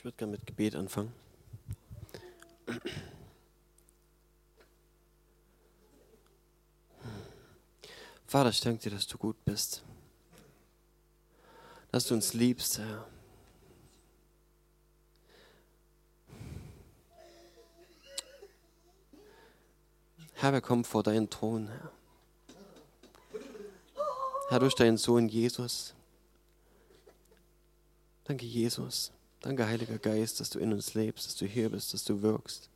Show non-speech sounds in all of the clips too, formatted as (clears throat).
Ich würde gerne mit Gebet anfangen. Vater, ich danke dir, dass du gut bist. Dass du uns liebst, Herr. Herr, wir kommen vor deinen Thron, Herr. Herr, durch deinen Sohn Jesus. Danke, Jesus. Danke, Heiliger Geist, dass du in uns lebst, dass du hier bist, dass du wirkst.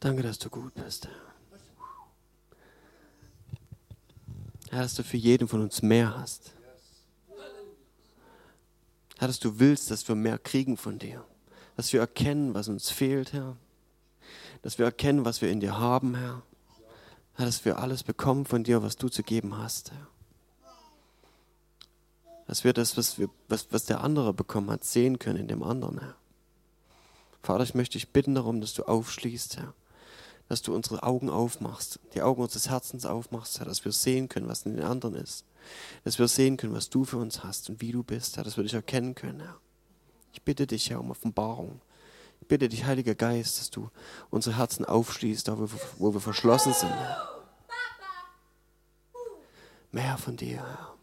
Danke, dass du gut bist, Herr. Dass du für jeden von uns mehr hast. Herr, dass du willst, dass wir mehr kriegen von dir. Dass wir erkennen, was uns fehlt, Herr. Dass wir erkennen, was wir in dir haben, Herr. Herr, dass wir alles bekommen von dir, was du zu geben hast, Herr. Dass wir das, was, wir, was, was der andere bekommen hat, sehen können in dem anderen, Herr. Vater, ich möchte dich bitten darum, dass du aufschließt, Herr. Dass du unsere Augen aufmachst, die Augen unseres Herzens aufmachst, Herr, dass wir sehen können, was in den anderen ist. Dass wir sehen können, was du für uns hast und wie du bist, Herr, dass wir dich erkennen können, Herr. Ich bitte dich, Herr, um Offenbarung. Ich bitte dich, Heiliger Geist, dass du unsere Herzen aufschließt, da wo, wo wir verschlossen sind. Herr. Mehr von dir, Herr.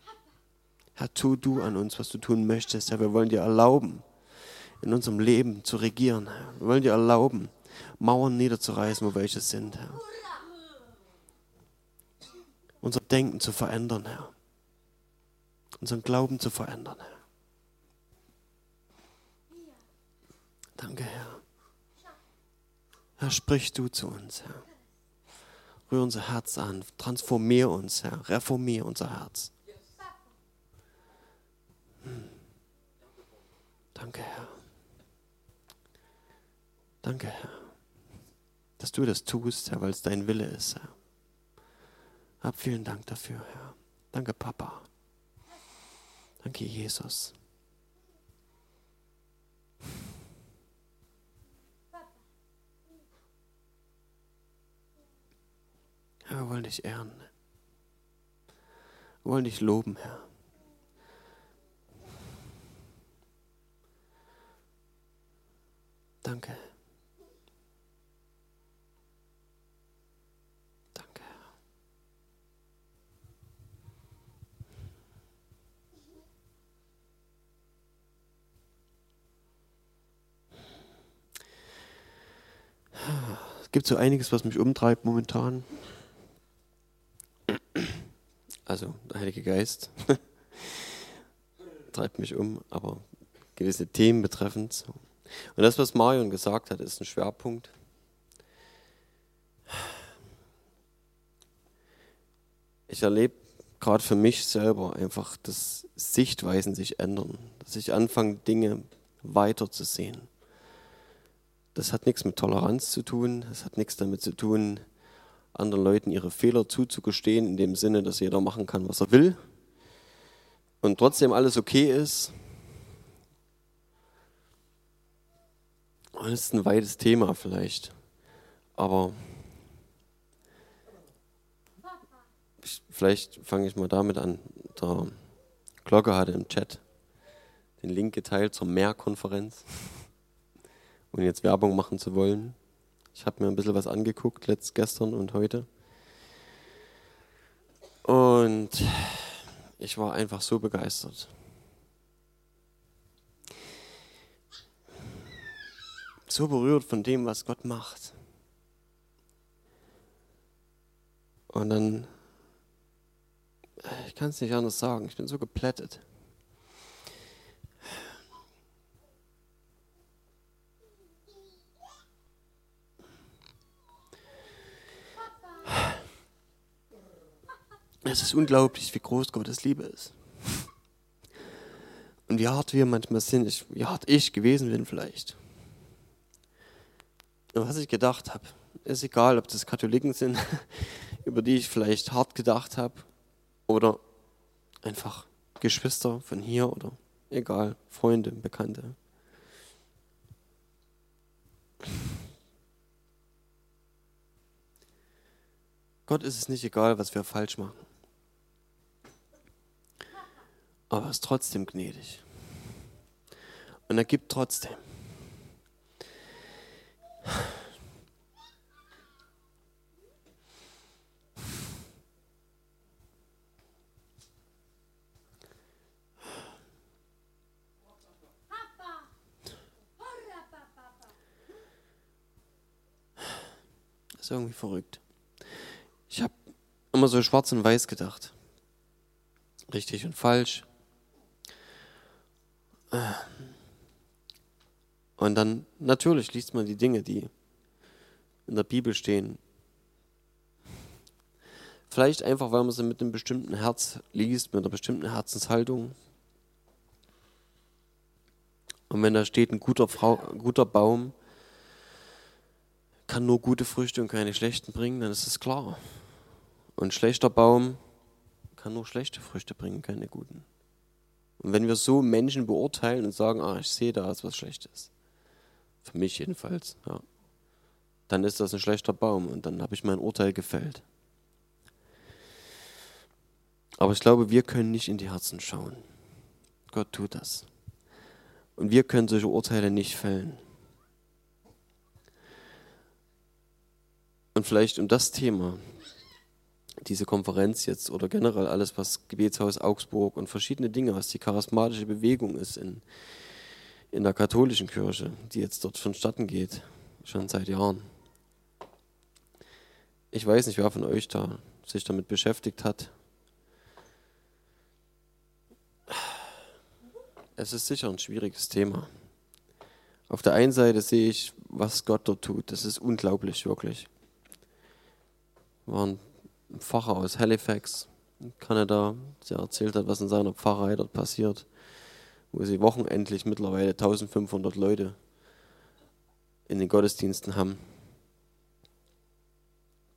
Herr, tu du an uns, was du tun möchtest. Herr, wir wollen dir erlauben, in unserem Leben zu regieren. Herr. Wir wollen dir erlauben, Mauern niederzureißen, wo welche sind, Herr. Unser Denken zu verändern, Herr. Unseren Glauben zu verändern, Herr. Danke, Herr. Herr, sprich du zu uns, Herr. Rühr unser Herz an, transformier uns, Herr, reformier unser Herz. Danke, Herr. Danke, Herr, dass du das tust, Herr, weil es dein Wille ist, Herr. Hab vielen Dank dafür, Herr. Danke, Papa. Danke, Jesus. Herr, wir wollen dich ehren. Wir wollen dich loben, Herr. Danke. Danke. Es gibt so einiges, was mich umtreibt momentan. Also der Heilige Geist (laughs) treibt mich um, aber gewisse Themen betreffend. So. Und das, was Marion gesagt hat, ist ein Schwerpunkt. Ich erlebe gerade für mich selber einfach, dass Sichtweisen sich ändern, dass ich anfange, Dinge weiter zu sehen. Das hat nichts mit Toleranz zu tun, das hat nichts damit zu tun, anderen Leuten ihre Fehler zuzugestehen, in dem Sinne, dass jeder machen kann, was er will und trotzdem alles okay ist. Das ist ein weites Thema vielleicht, aber ich, vielleicht fange ich mal damit an. Der Glocke hatte im Chat den Link geteilt zur Mehrkonferenz, (laughs) ohne jetzt Werbung machen zu wollen. Ich habe mir ein bisschen was angeguckt, letzt, gestern und heute. Und ich war einfach so begeistert. So berührt von dem, was Gott macht. Und dann, ich kann es nicht anders sagen, ich bin so geplättet. Es ist unglaublich, wie groß Gottes Liebe ist. Und wie hart wir manchmal sind, wie hart ich gewesen bin vielleicht. Was ich gedacht habe, ist egal, ob das Katholiken sind, (laughs) über die ich vielleicht hart gedacht habe, oder einfach Geschwister von hier oder egal, Freunde, Bekannte. Gott ist es nicht egal, was wir falsch machen. Aber er ist trotzdem gnädig. Und er gibt trotzdem. Das ist irgendwie verrückt. Ich habe immer so schwarz und weiß gedacht. Richtig und falsch. Und dann, natürlich liest man die Dinge, die in der Bibel stehen. Vielleicht einfach, weil man sie mit einem bestimmten Herz liest, mit einer bestimmten Herzenshaltung. Und wenn da steht, ein guter, Frau, ein guter Baum kann nur gute Früchte und keine schlechten bringen, dann ist es klar. Und ein schlechter Baum kann nur schlechte Früchte bringen, keine guten. Und wenn wir so Menschen beurteilen und sagen, ah, ich sehe da was Schlechtes, für mich jedenfalls, ja, dann ist das ein schlechter Baum und dann habe ich mein Urteil gefällt. Aber ich glaube, wir können nicht in die Herzen schauen. Gott tut das. Und wir können solche Urteile nicht fällen. Und vielleicht um das Thema diese Konferenz jetzt oder generell alles, was Gebetshaus Augsburg und verschiedene Dinge, was die charismatische Bewegung ist in, in der katholischen Kirche, die jetzt dort vonstatten geht, schon seit Jahren. Ich weiß nicht, wer von euch da sich damit beschäftigt hat. Es ist sicher ein schwieriges Thema. Auf der einen Seite sehe ich, was Gott dort tut. Das ist unglaublich, wirklich. Waren ein Pfarrer aus Halifax, Kanada, der erzählt hat, was in seiner Pfarrei dort passiert, wo sie wochenendlich mittlerweile 1500 Leute in den Gottesdiensten haben,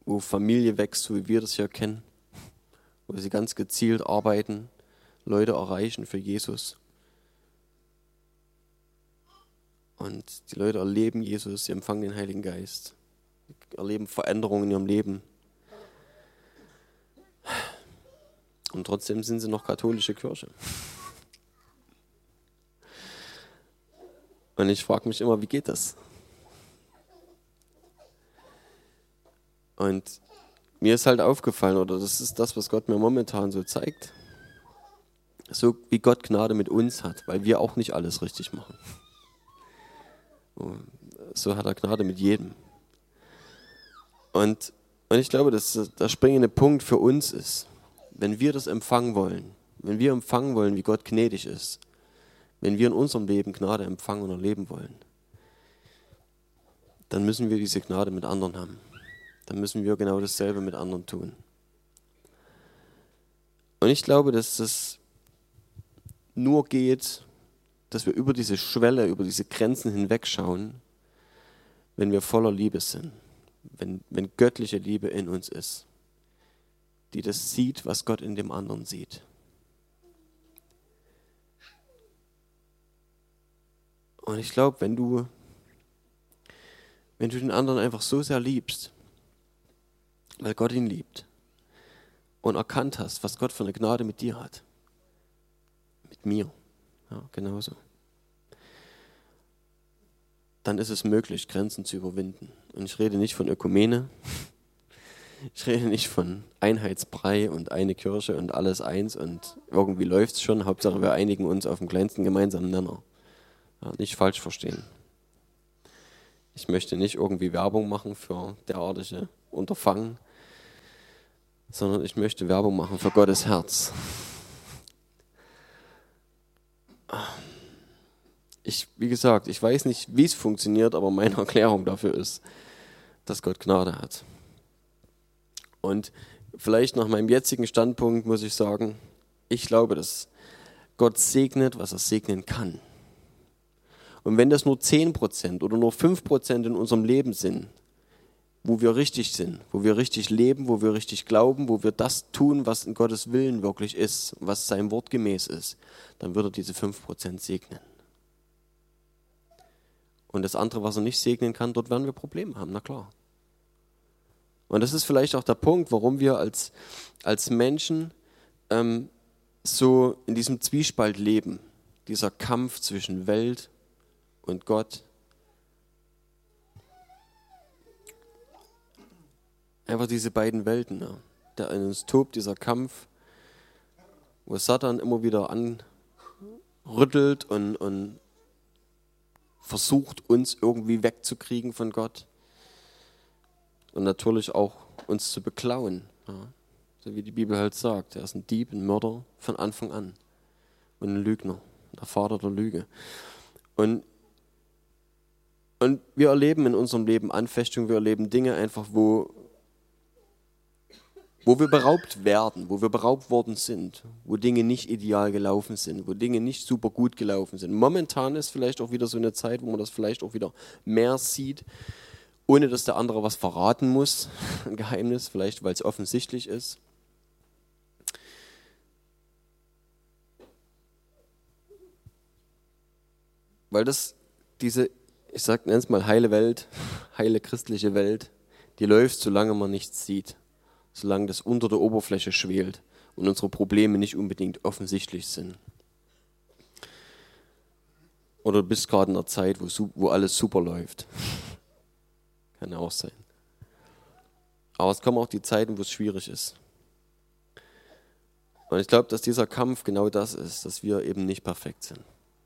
wo Familie wächst, so wie wir das ja kennen, wo sie ganz gezielt arbeiten, Leute erreichen für Jesus. Und die Leute erleben Jesus, sie empfangen den Heiligen Geist, erleben Veränderungen in ihrem Leben. Und trotzdem sind sie noch katholische Kirche. Und ich frage mich immer, wie geht das? Und mir ist halt aufgefallen, oder das ist das, was Gott mir momentan so zeigt, so wie Gott Gnade mit uns hat, weil wir auch nicht alles richtig machen. So hat er Gnade mit jedem. Und, und ich glaube, dass der springende Punkt für uns ist, wenn wir das empfangen wollen, wenn wir empfangen wollen, wie Gott gnädig ist, wenn wir in unserem Leben Gnade empfangen und erleben wollen, dann müssen wir diese Gnade mit anderen haben. Dann müssen wir genau dasselbe mit anderen tun. Und ich glaube, dass das nur geht, dass wir über diese Schwelle, über diese Grenzen hinwegschauen, wenn wir voller Liebe sind, wenn, wenn göttliche Liebe in uns ist die das sieht, was Gott in dem anderen sieht. Und ich glaube, wenn du, wenn du den anderen einfach so sehr liebst, weil Gott ihn liebt und erkannt hast, was Gott für eine Gnade mit dir hat, mit mir, ja, genauso, dann ist es möglich, Grenzen zu überwinden. Und ich rede nicht von Ökumene, (laughs) ich rede nicht von Einheitsbrei und eine Kirche und alles eins und irgendwie läuft es schon. Hauptsache wir einigen uns auf den kleinsten gemeinsamen Nenner. Nicht falsch verstehen. Ich möchte nicht irgendwie Werbung machen für derartige Unterfangen, sondern ich möchte Werbung machen für Gottes Herz. Ich, wie gesagt, ich weiß nicht, wie es funktioniert, aber meine Erklärung dafür ist, dass Gott Gnade hat. Und vielleicht nach meinem jetzigen Standpunkt muss ich sagen, ich glaube, dass Gott segnet, was er segnen kann. Und wenn das nur 10% oder nur 5% in unserem Leben sind, wo wir richtig sind, wo wir richtig leben, wo wir richtig glauben, wo wir das tun, was in Gottes Willen wirklich ist, was sein Wort gemäß ist, dann wird er diese 5% segnen. Und das andere, was er nicht segnen kann, dort werden wir Probleme haben, na klar. Und das ist vielleicht auch der Punkt, warum wir als, als Menschen ähm, so in diesem Zwiespalt leben, dieser Kampf zwischen Welt und Gott. Einfach diese beiden Welten, ja. der in uns tobt, dieser Kampf, wo Satan immer wieder anrüttelt und, und versucht, uns irgendwie wegzukriegen von Gott und natürlich auch uns zu beklauen. Ja. So wie die Bibel halt sagt, er ist ein Dieb, ein Mörder von Anfang an und ein Lügner, der Vater der Lüge. Und, und wir erleben in unserem Leben Anfechtungen, wir erleben Dinge einfach, wo, wo wir beraubt werden, wo wir beraubt worden sind, wo Dinge nicht ideal gelaufen sind, wo Dinge nicht super gut gelaufen sind. Momentan ist vielleicht auch wieder so eine Zeit, wo man das vielleicht auch wieder mehr sieht, ohne dass der andere was verraten muss, (laughs) ein Geheimnis, vielleicht weil es offensichtlich ist. Weil das, diese, ich sag, nenne es mal heile Welt, heile christliche Welt, die läuft, solange man nichts sieht solange das unter der Oberfläche schwelt und unsere Probleme nicht unbedingt offensichtlich sind. Oder du bist gerade in einer Zeit, wo, wo alles super läuft. (laughs) Kann auch sein. Aber es kommen auch die Zeiten, wo es schwierig ist. Und ich glaube, dass dieser Kampf genau das ist, dass wir eben nicht perfekt sind.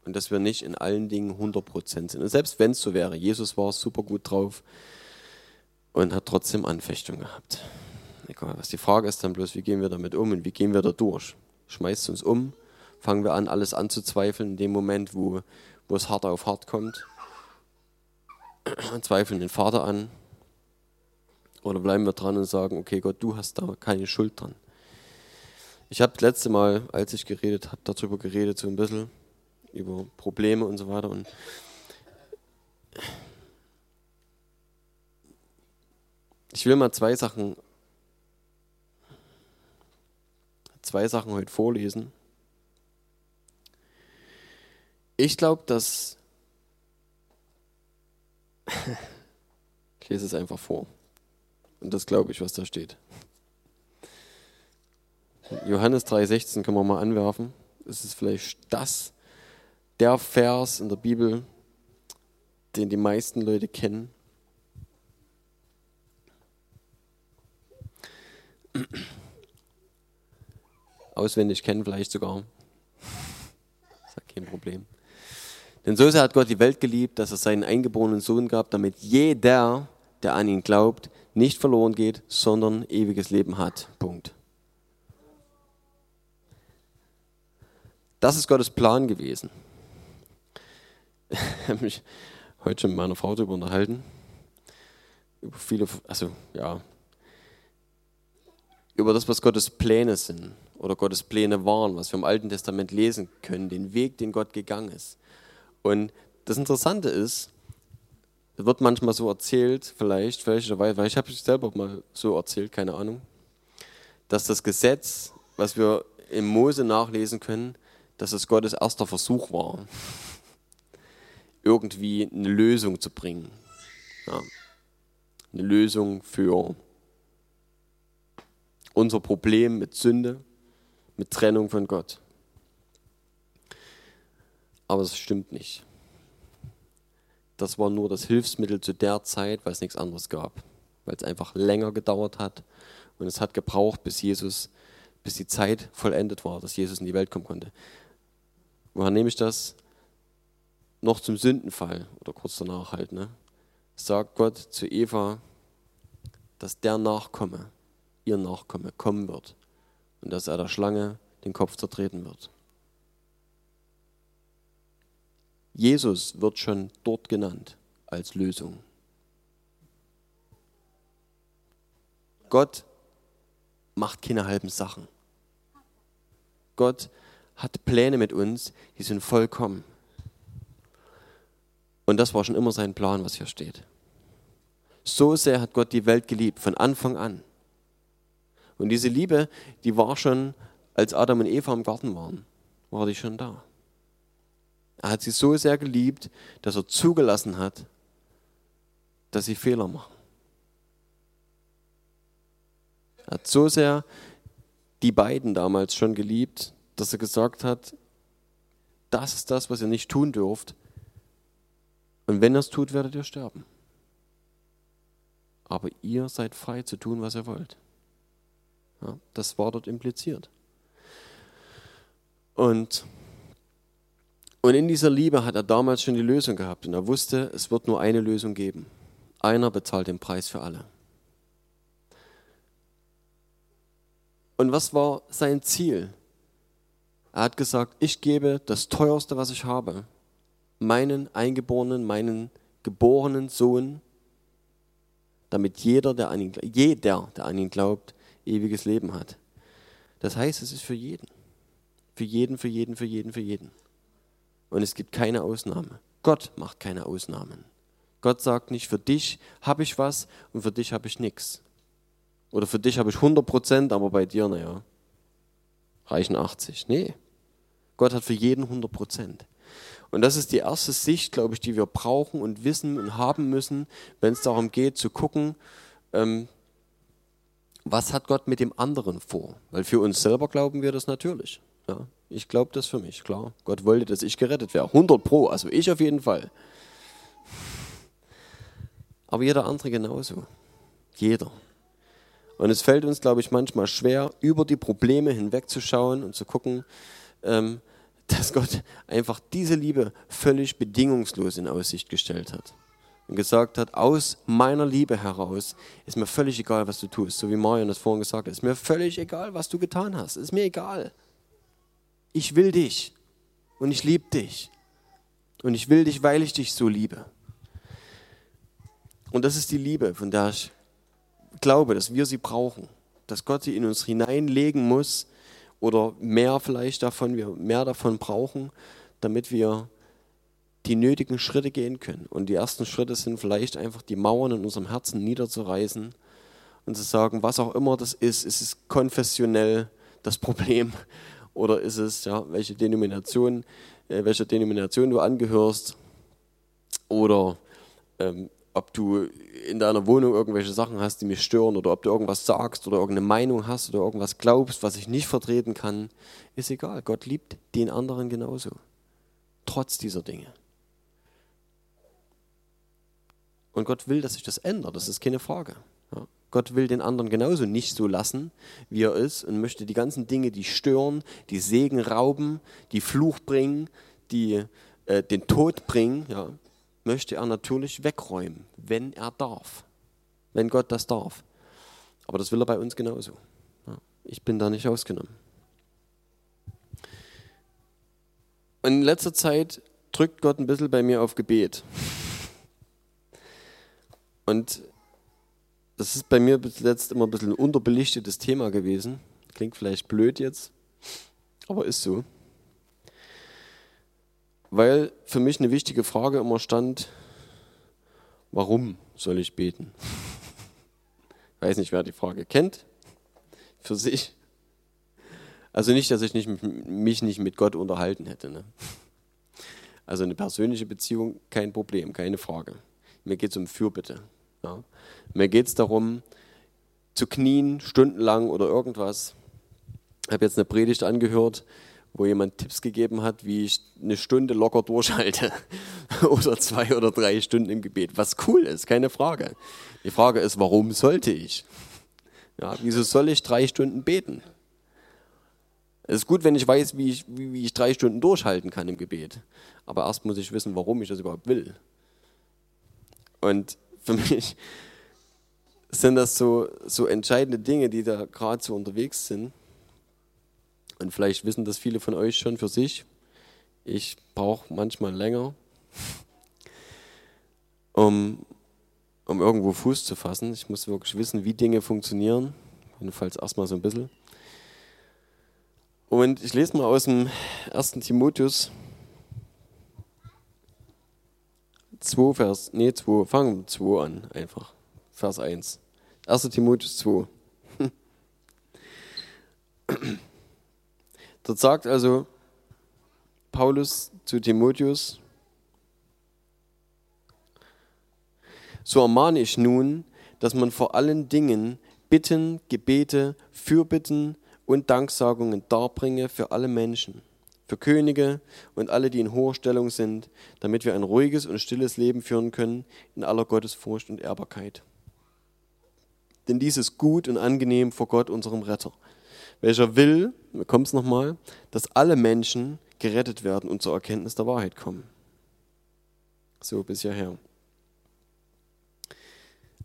Und dass wir nicht in allen Dingen 100% sind. Und selbst wenn es so wäre, Jesus war super gut drauf und hat trotzdem Anfechtung gehabt. Egal, was die Frage ist dann bloß, wie gehen wir damit um und wie gehen wir da durch? Schmeißt uns um? Fangen wir an, alles anzuzweifeln in dem Moment, wo, wo es hart auf hart kommt? Zweifeln den Vater an? Oder bleiben wir dran und sagen, okay Gott, du hast da keine Schuld dran? Ich habe das letzte Mal, als ich geredet habe, darüber geredet, so ein bisschen über Probleme und so weiter. Und ich will mal zwei Sachen zwei Sachen heute vorlesen. Ich glaube, dass. (laughs) ich lese es einfach vor. Und das glaube ich, was da steht. Johannes 3,16 können wir mal anwerfen. Es ist vielleicht das, der Vers in der Bibel, den die meisten Leute kennen auswendig kennen, vielleicht sogar. Das ist kein Problem. Denn so sehr hat Gott die Welt geliebt, dass er seinen eingeborenen Sohn gab, damit jeder, der an ihn glaubt, nicht verloren geht, sondern ewiges Leben hat. Punkt. Das ist Gottes Plan gewesen. Ich (laughs) habe mich heute schon mit meiner Frau darüber unterhalten. Über viele, also ja, über das, was Gottes Pläne sind oder Gottes Pläne waren, was wir im Alten Testament lesen können, den Weg, den Gott gegangen ist. Und das Interessante ist, es wird manchmal so erzählt, vielleicht, vielleicht, weil ich habe es selber mal so erzählt, keine Ahnung, dass das Gesetz, was wir im Mose nachlesen können, dass es Gottes erster Versuch war, irgendwie eine Lösung zu bringen. Ja. Eine Lösung für unser Problem mit Sünde mit Trennung von Gott. Aber es stimmt nicht. Das war nur das Hilfsmittel zu der Zeit, weil es nichts anderes gab. Weil es einfach länger gedauert hat. Und es hat gebraucht, bis Jesus, bis die Zeit vollendet war, dass Jesus in die Welt kommen konnte. Woher nehme ich das? Noch zum Sündenfall oder kurz danach halt, ne? Sagt Gott zu Eva, dass der Nachkomme, ihr Nachkomme, kommen wird und dass er der Schlange den Kopf zertreten wird. Jesus wird schon dort genannt als Lösung. Gott macht keine halben Sachen. Gott hat Pläne mit uns, die sind vollkommen. Und das war schon immer sein Plan, was hier steht. So sehr hat Gott die Welt geliebt, von Anfang an. Und diese Liebe, die war schon, als Adam und Eva im Garten waren, war die schon da. Er hat sie so sehr geliebt, dass er zugelassen hat, dass sie Fehler machen. Er hat so sehr die beiden damals schon geliebt, dass er gesagt hat, das ist das, was ihr nicht tun dürft. Und wenn ihr es tut, werdet ihr sterben. Aber ihr seid frei zu tun, was ihr wollt. Ja, das war dort impliziert. Und, und in dieser Liebe hat er damals schon die Lösung gehabt. Und er wusste, es wird nur eine Lösung geben. Einer bezahlt den Preis für alle. Und was war sein Ziel? Er hat gesagt, ich gebe das Teuerste, was ich habe, meinen Eingeborenen, meinen geborenen Sohn, damit jeder, der an ihn, jeder, der an ihn glaubt, ewiges Leben hat. Das heißt, es ist für jeden. Für jeden, für jeden, für jeden, für jeden. Und es gibt keine Ausnahme. Gott macht keine Ausnahmen. Gott sagt nicht, für dich habe ich was und für dich habe ich nichts. Oder für dich habe ich 100 Prozent, aber bei dir, naja, reichen 80. Nee, Gott hat für jeden 100 Prozent. Und das ist die erste Sicht, glaube ich, die wir brauchen und wissen und haben müssen, wenn es darum geht zu gucken, ähm, was hat Gott mit dem anderen vor? Weil für uns selber glauben wir das natürlich. Ja, ich glaube das für mich, klar. Gott wollte, dass ich gerettet wäre. 100 Pro, also ich auf jeden Fall. Aber jeder andere genauso. Jeder. Und es fällt uns, glaube ich, manchmal schwer, über die Probleme hinwegzuschauen und zu gucken, ähm, dass Gott einfach diese Liebe völlig bedingungslos in Aussicht gestellt hat. Und gesagt hat, aus meiner Liebe heraus ist mir völlig egal, was du tust. So wie Marion das vorhin gesagt hat, ist mir völlig egal, was du getan hast. Ist mir egal. Ich will dich und ich liebe dich. Und ich will dich, weil ich dich so liebe. Und das ist die Liebe, von der ich glaube, dass wir sie brauchen, dass Gott sie in uns hineinlegen muss oder mehr vielleicht davon, wir mehr davon brauchen, damit wir die nötigen Schritte gehen können. Und die ersten Schritte sind vielleicht einfach die Mauern in unserem Herzen niederzureißen und zu sagen, was auch immer das ist, ist es konfessionell das Problem (laughs) oder ist es, ja, welche Denomination, äh, welcher Denomination du angehörst oder ähm, ob du in deiner Wohnung irgendwelche Sachen hast, die mich stören oder ob du irgendwas sagst oder irgendeine Meinung hast oder irgendwas glaubst, was ich nicht vertreten kann, ist egal. Gott liebt den anderen genauso. Trotz dieser Dinge. Und Gott will, dass sich das ändert, das ist keine Frage. Ja. Gott will den anderen genauso nicht so lassen, wie er ist und möchte die ganzen Dinge, die stören, die Segen rauben, die Fluch bringen, die äh, den Tod bringen, ja, möchte er natürlich wegräumen, wenn er darf. Wenn Gott das darf. Aber das will er bei uns genauso. Ich bin da nicht ausgenommen. Und in letzter Zeit drückt Gott ein bisschen bei mir auf Gebet. Und das ist bei mir bis jetzt immer ein bisschen ein unterbelichtetes Thema gewesen. Klingt vielleicht blöd jetzt, aber ist so weil für mich eine wichtige Frage immer stand, warum soll ich beten? Ich weiß nicht, wer die Frage kennt, für sich. Also nicht, dass ich nicht, mich nicht mit Gott unterhalten hätte. Ne? Also eine persönliche Beziehung, kein Problem, keine Frage. Mir geht es um Fürbitte. Ja? Mir geht es darum, zu knien, stundenlang oder irgendwas. Ich habe jetzt eine Predigt angehört, wo jemand Tipps gegeben hat, wie ich eine Stunde locker durchhalte (laughs) oder zwei oder drei Stunden im Gebet. Was cool ist, keine Frage. Die Frage ist, warum sollte ich? Ja, wieso soll ich drei Stunden beten? Es ist gut, wenn ich weiß, wie ich, wie, wie ich drei Stunden durchhalten kann im Gebet. Aber erst muss ich wissen, warum ich das überhaupt will. Und für mich (laughs) sind das so, so entscheidende Dinge, die da gerade so unterwegs sind. Und vielleicht wissen das viele von euch schon für sich. Ich brauche manchmal länger, (laughs) um, um irgendwo Fuß zu fassen. Ich muss wirklich wissen, wie Dinge funktionieren. Jedenfalls erstmal so ein bisschen. Und ich lese mal aus dem 1. Timotheus 2, Vers, nee, 2, fangen 2 an, einfach. Vers 1. 1. Timotheus 2. (laughs) Dort sagt also Paulus zu Timotheus, so ermahne ich nun, dass man vor allen Dingen Bitten, Gebete, Fürbitten und Danksagungen darbringe für alle Menschen, für Könige und alle, die in hoher Stellung sind, damit wir ein ruhiges und stilles Leben führen können in aller Gottesfurcht und Ehrbarkeit. Denn dies ist gut und angenehm vor Gott, unserem Retter, welcher will, kommt es nochmal, dass alle Menschen gerettet werden und zur Erkenntnis der Wahrheit kommen. So bis hierher.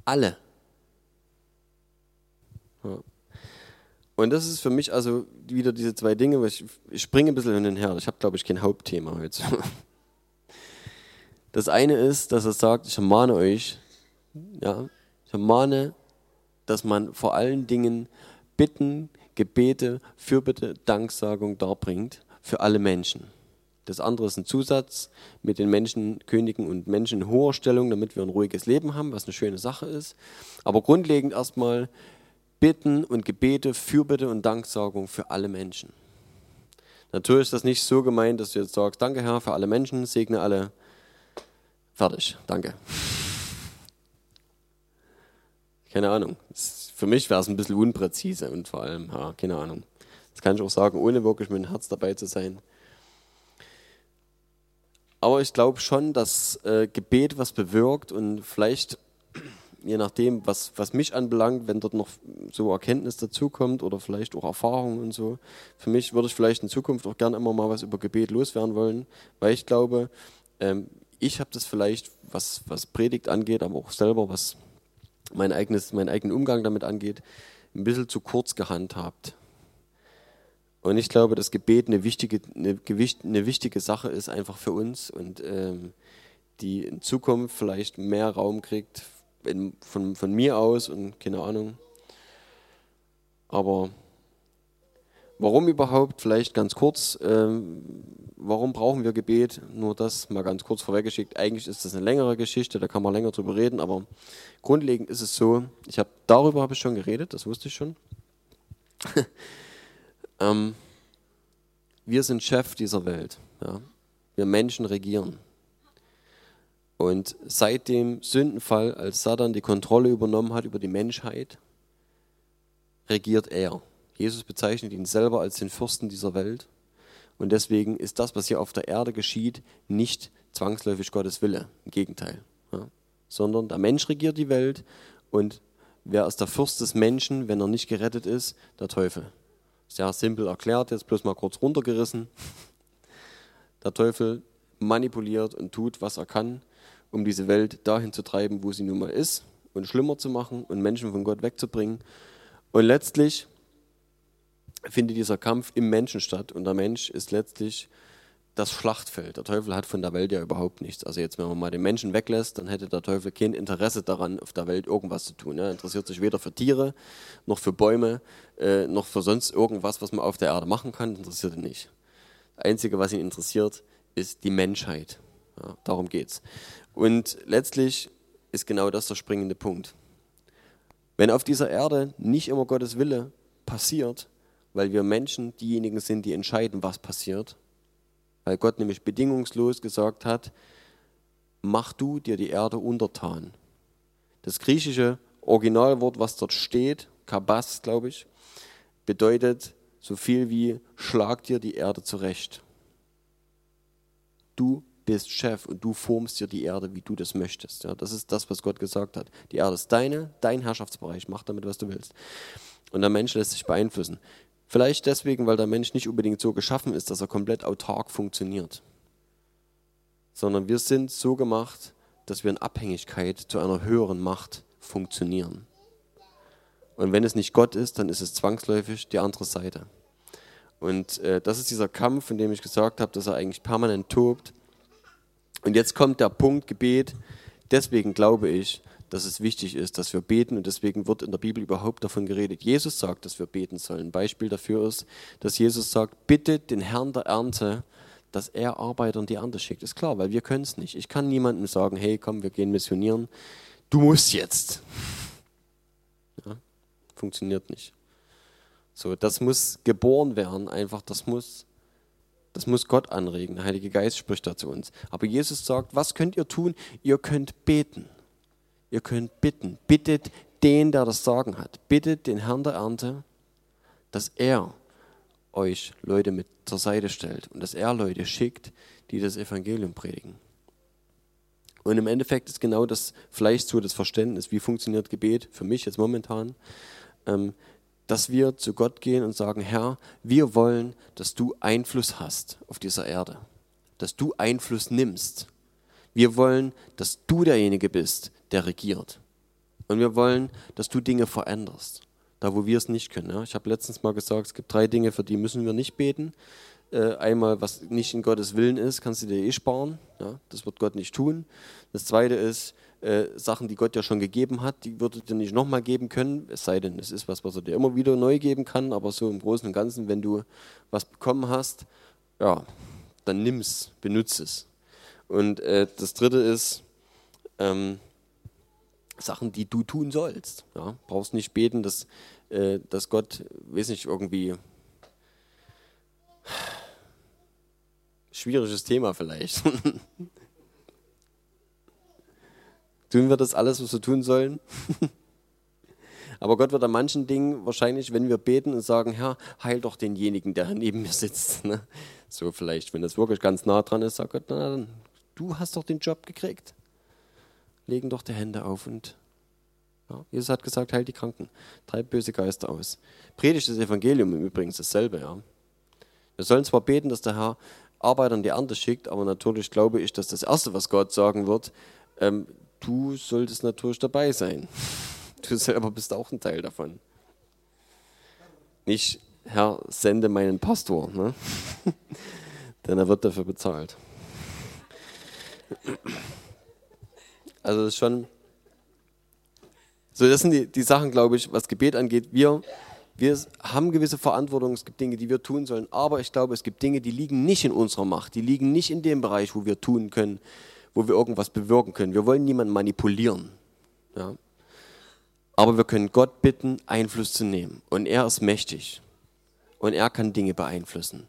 Alle. Ja. Und das ist für mich also wieder diese zwei Dinge, weil ich, ich springe ein bisschen hin und her. Ich habe, glaube ich, kein Hauptthema heute. (laughs) Das eine ist, dass er sagt, ich ermahne euch, ja, ich ermahne, dass man vor allen Dingen Bitten, Gebete, Fürbitte, Danksagung darbringt für alle Menschen. Das andere ist ein Zusatz mit den Menschen, Königen und Menschen in hoher Stellung, damit wir ein ruhiges Leben haben, was eine schöne Sache ist. Aber grundlegend erstmal Bitten und Gebete, Fürbitte und Danksagung für alle Menschen. Natürlich ist das nicht so gemeint, dass du jetzt sagst, danke Herr für alle Menschen, segne alle. Fertig, danke. Keine Ahnung. Für mich wäre es ein bisschen unpräzise und vor allem, ja, keine Ahnung. Das kann ich auch sagen, ohne wirklich mit dem Herz dabei zu sein. Aber ich glaube schon, dass äh, Gebet was bewirkt und vielleicht (clears throat) je nachdem, was, was mich anbelangt, wenn dort noch so Erkenntnis dazukommt oder vielleicht auch Erfahrung und so. Für mich würde ich vielleicht in Zukunft auch gerne immer mal was über Gebet loswerden wollen, weil ich glaube, ähm, ich habe das vielleicht, was, was Predigt angeht, aber auch selber, was mein eigenes, meinen eigenen Umgang damit angeht, ein bisschen zu kurz gehandhabt. Und ich glaube, dass Gebet eine wichtige, eine, eine wichtige Sache ist, einfach für uns und ähm, die in Zukunft vielleicht mehr Raum kriegt, in, von, von mir aus und keine Ahnung. Aber warum überhaupt? Vielleicht ganz kurz. Ähm, warum brauchen wir Gebet? Nur das mal ganz kurz vorweggeschickt. Eigentlich ist das eine längere Geschichte, da kann man länger drüber reden, aber grundlegend ist es so, ich habe darüber habe ich schon geredet, das wusste ich schon. (laughs) ähm, wir sind Chef dieser Welt. Ja? Wir Menschen regieren. Und seit dem Sündenfall, als Satan die Kontrolle übernommen hat über die Menschheit, regiert er. Jesus bezeichnet ihn selber als den Fürsten dieser Welt. Und deswegen ist das, was hier auf der Erde geschieht, nicht zwangsläufig Gottes Wille. Im Gegenteil. Ja. Sondern der Mensch regiert die Welt und wer ist der Fürst des Menschen, wenn er nicht gerettet ist? Der Teufel. Sehr simpel erklärt, jetzt bloß mal kurz runtergerissen. (laughs) Der Teufel manipuliert und tut, was er kann, um diese Welt dahin zu treiben, wo sie nun mal ist und schlimmer zu machen und Menschen von Gott wegzubringen. Und letztlich findet dieser Kampf im Menschen statt und der Mensch ist letztlich das Schlachtfeld. Der Teufel hat von der Welt ja überhaupt nichts. Also jetzt, wenn man mal den Menschen weglässt, dann hätte der Teufel kein Interesse daran, auf der Welt irgendwas zu tun. Er interessiert sich weder für Tiere, noch für Bäume, äh, noch für sonst irgendwas, was man auf der Erde machen kann, interessiert ihn nicht. Das Einzige, was ihn interessiert, ist die Menschheit. Ja, darum geht's. Und letztlich ist genau das der springende Punkt. Wenn auf dieser Erde nicht immer Gottes Wille passiert, weil wir Menschen diejenigen sind, die entscheiden, was passiert, weil Gott nämlich bedingungslos gesagt hat, mach du dir die Erde untertan. Das griechische Originalwort, was dort steht, kabas, glaube ich, bedeutet so viel wie schlag dir die Erde zurecht. Du bist Chef und du formst dir die Erde, wie du das möchtest. Ja, das ist das, was Gott gesagt hat. Die Erde ist deine, dein Herrschaftsbereich. Mach damit, was du willst. Und der Mensch lässt sich beeinflussen. Vielleicht deswegen, weil der Mensch nicht unbedingt so geschaffen ist, dass er komplett autark funktioniert. Sondern wir sind so gemacht, dass wir in Abhängigkeit zu einer höheren Macht funktionieren. Und wenn es nicht Gott ist, dann ist es zwangsläufig die andere Seite. Und äh, das ist dieser Kampf, in dem ich gesagt habe, dass er eigentlich permanent tobt und jetzt kommt der Punkt Gebet. Deswegen glaube ich, dass es wichtig ist, dass wir beten und deswegen wird in der Bibel überhaupt davon geredet. Jesus sagt, dass wir beten sollen. Ein Beispiel dafür ist, dass Jesus sagt, bitte den Herrn der Ernte, dass er Arbeiter in die Ernte schickt. Ist klar, weil wir können es nicht. Ich kann niemandem sagen, hey, komm, wir gehen missionieren. Du musst jetzt. Ja, funktioniert nicht. So, das muss geboren werden, einfach, das muss das muss Gott anregen. Der Heilige Geist spricht da zu uns. Aber Jesus sagt, was könnt ihr tun? Ihr könnt beten. Ihr könnt bitten. Bittet den, der das Sagen hat. Bittet den Herrn der Ernte, dass er euch Leute mit zur Seite stellt und dass er Leute schickt, die das Evangelium predigen. Und im Endeffekt ist genau das vielleicht so das Verständnis, wie funktioniert Gebet für mich jetzt momentan, ähm, dass wir zu Gott gehen und sagen, Herr, wir wollen, dass du Einfluss hast auf dieser Erde, dass du Einfluss nimmst. Wir wollen, dass du derjenige bist, der regiert. Und wir wollen, dass du Dinge veränderst, da wo wir es nicht können. Ja? Ich habe letztens mal gesagt, es gibt drei Dinge, für die müssen wir nicht beten. Äh, einmal, was nicht in Gottes Willen ist, kannst du dir eh sparen. Ja? Das wird Gott nicht tun. Das zweite ist, äh, Sachen, die Gott ja schon gegeben hat, die würde dir nicht nochmal geben können, es sei denn, es ist was, was er dir immer wieder neu geben kann, aber so im Großen und Ganzen, wenn du was bekommen hast, ja, dann nimm es, benutze es. Und äh, das dritte ist, ähm, Sachen, die du tun sollst. Ja? Brauchst nicht beten, dass, äh, dass Gott, weiß nicht, irgendwie schwieriges Thema vielleicht. (laughs) Tun wir das alles, was wir tun sollen? (laughs) Aber Gott wird an manchen Dingen wahrscheinlich, wenn wir beten und sagen, Herr, heil doch denjenigen, der neben mir sitzt. (laughs) Ne? So vielleicht, wenn das wirklich ganz nah dran ist, sagt Gott, na, du hast doch den Job gekriegt. Legen doch die Hände auf und ja, Jesus hat gesagt, heil die Kranken, treib böse Geister aus. Predigt das Evangelium im Übrigen dasselbe. Ja. Wir sollen zwar beten, dass der Herr Arbeiter in die Ernte schickt, aber natürlich glaube ich, dass das Erste, was Gott sagen wird, ähm, du solltest natürlich dabei sein. (laughs) Du selber bist auch ein Teil davon. Nicht, Herr, sende meinen Pastor, ne? (laughs) denn er wird dafür bezahlt. Also das ist schon, so das sind die, die Sachen, glaube ich, was Gebet angeht. Wir, wir haben gewisse Verantwortung, es gibt Dinge, die wir tun sollen, aber ich glaube, es gibt Dinge, die liegen nicht in unserer Macht, die liegen nicht in dem Bereich, wo wir tun können, wo wir irgendwas bewirken können. Wir wollen niemanden manipulieren. Ja? Aber wir können Gott bitten, Einfluss zu nehmen. Und er ist mächtig. Und er kann Dinge beeinflussen.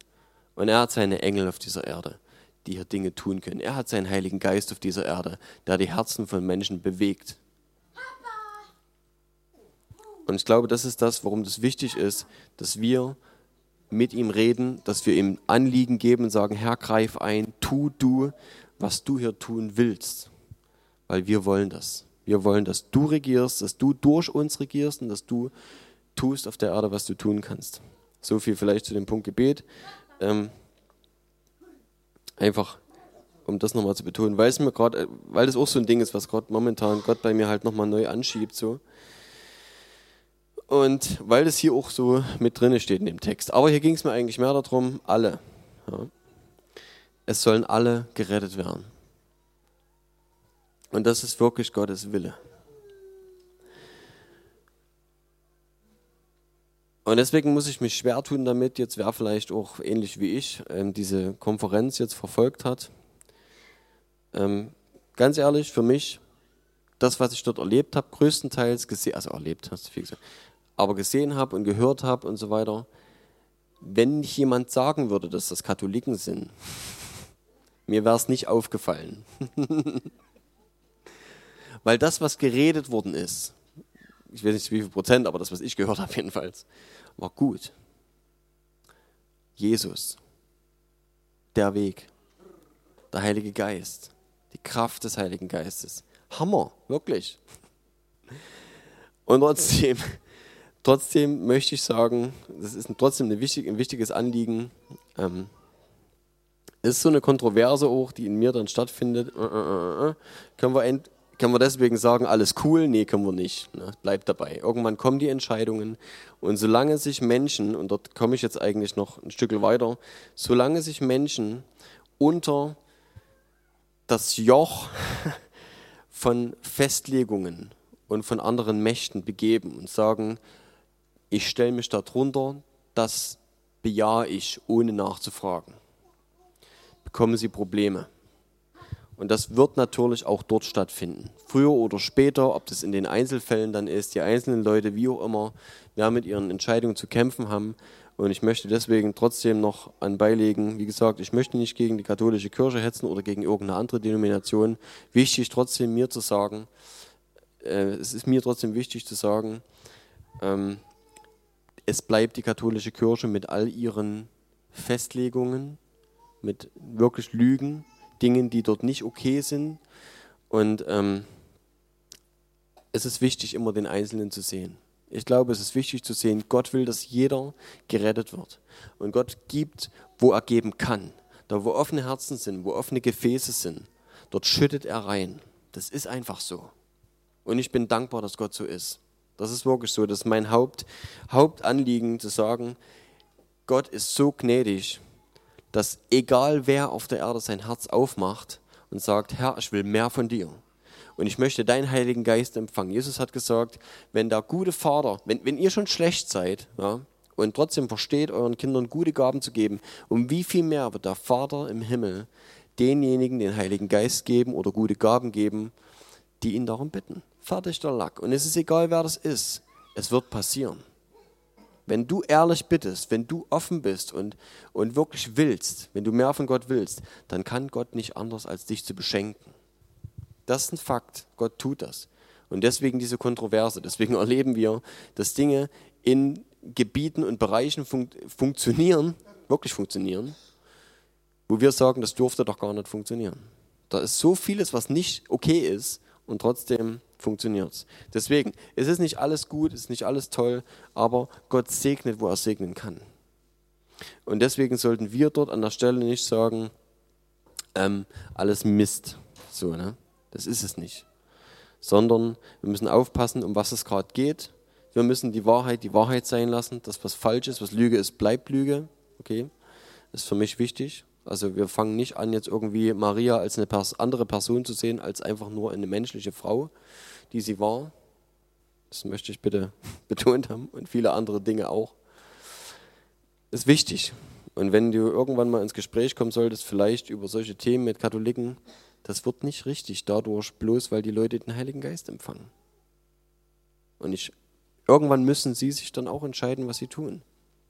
Und er hat seine Engel auf dieser Erde, die hier Dinge tun können. Er hat seinen Heiligen Geist auf dieser Erde, der die Herzen von Menschen bewegt. Und ich glaube, das ist das, warum das wichtig ist, dass wir mit ihm reden, dass wir ihm Anliegen geben und sagen, Herr, greif ein, tu du, was du hier tun willst, weil wir wollen das. Wir wollen, dass du regierst, dass du durch uns regierst und dass du tust auf der Erde, was du tun kannst. So viel vielleicht zu dem Punkt Gebet. Ähm, einfach, um das nochmal zu betonen, weil es mir gerade, äh, weil das auch so ein Ding ist, was gerade momentan Gott bei mir halt nochmal neu anschiebt, so. Und weil das hier auch so mit drin steht in dem Text. Aber hier ging es mir eigentlich mehr darum, alle. Ja es sollen alle gerettet werden. Und das ist wirklich Gottes Wille. Und deswegen muss ich mich schwer tun damit, jetzt wer vielleicht auch ähnlich wie ich ähm, diese Konferenz jetzt verfolgt hat. Ähm, ganz ehrlich, für mich, das, was ich dort erlebt habe, größtenteils gesehen, also erlebt, hast du viel gesagt, aber gesehen habe und gehört habe und so weiter, wenn nicht jemand sagen würde, dass das Katholiken sind, (laughs) mir wäre es nicht aufgefallen. (laughs) Weil das, was geredet worden ist, ich weiß nicht wie viel Prozent, aber das, was ich gehört (laughs) habe jedenfalls, war gut. Jesus, der Weg, der Heilige Geist, die Kraft des Heiligen Geistes. Hammer, wirklich. Und trotzdem, (laughs) trotzdem möchte ich sagen, das ist trotzdem ein, wichtig, ein wichtiges Anliegen, ähm, ist so eine Kontroverse auch, die in mir dann stattfindet. Äh, äh, äh, können, wir können wir deswegen sagen, alles cool? Nee, können wir nicht. Ne? Bleibt dabei. Irgendwann kommen die Entscheidungen. Und solange sich Menschen, und dort komme ich jetzt eigentlich noch ein Stück weiter, solange sich Menschen unter das Joch (laughs) von Festlegungen und von anderen Mächten begeben und sagen, ich stelle mich darunter, das bejahe ich, ohne nachzufragen bekommen sie Probleme. Und das wird natürlich auch dort stattfinden. Früher oder später, ob das in den Einzelfällen dann ist, die einzelnen Leute, wie auch immer, ja, mit ihren Entscheidungen zu kämpfen haben. Und ich möchte deswegen trotzdem noch anbeilegen, wie gesagt, ich möchte nicht gegen die katholische Kirche hetzen oder gegen irgendeine andere Denomination. Wichtig trotzdem mir zu sagen, äh, es ist mir trotzdem wichtig zu sagen, ähm, es bleibt die katholische Kirche mit all ihren Festlegungen, mit wirklich Lügen, Dingen, die dort nicht okay sind. Und ähm, es ist wichtig, immer den Einzelnen zu sehen. Ich glaube, es ist wichtig zu sehen, Gott will, dass jeder gerettet wird. Und Gott gibt, wo er geben kann. Da, wo offene Herzen sind, wo offene Gefäße sind, dort schüttet er rein. Das ist einfach so. Und ich bin dankbar, dass Gott so ist. Das ist wirklich so. Das ist mein Haupt, Hauptanliegen zu sagen, Gott ist so gnädig, dass egal wer auf der Erde sein Herz aufmacht und sagt, Herr, ich will mehr von dir. Und ich möchte deinen Heiligen Geist empfangen. Jesus hat gesagt, wenn der gute Vater, wenn, wenn ihr schon schlecht seid ja, und trotzdem versteht, euren Kindern gute Gaben zu geben, um wie viel mehr wird der Vater im Himmel denjenigen den Heiligen Geist geben oder gute Gaben geben, die ihn darum bitten. Fertig der Lack. Und es ist egal, wer das ist. Es wird passieren. Wenn du ehrlich bittest, wenn du offen bist und, und wirklich willst, wenn du mehr von Gott willst, dann kann Gott nicht anders, als dich zu beschenken. Das ist ein Fakt. Gott tut das. Und deswegen diese Kontroverse. Deswegen (laughs) erleben wir, dass Dinge in Gebieten und Bereichen fun funktionieren, wirklich funktionieren, wo wir sagen, das durfte doch gar nicht funktionieren. Da ist so vieles, was nicht okay ist und trotzdem funktioniert es. Deswegen, es ist nicht alles gut, es ist nicht alles toll, aber Gott segnet, wo er segnen kann. Und deswegen sollten wir dort an der Stelle nicht sagen, ähm, alles Mist. So, ne? Das ist es nicht. Sondern wir müssen aufpassen, um was es gerade geht. Wir müssen die Wahrheit die Wahrheit sein lassen. Das, was falsch ist, was Lüge ist, bleibt Lüge. Okay? Das ist für mich wichtig. Also wir fangen nicht an, jetzt irgendwie Maria als eine andere Person zu sehen, als einfach nur eine menschliche Frau, die sie war. Das möchte ich bitte (laughs) betont haben und viele andere Dinge auch. Ist wichtig. Und wenn du irgendwann mal ins Gespräch kommen solltest, vielleicht über solche Themen mit Katholiken, das wird nicht richtig dadurch, bloß weil die Leute den Heiligen Geist empfangen. Und ich, irgendwann müssen sie sich dann auch entscheiden, was sie tun.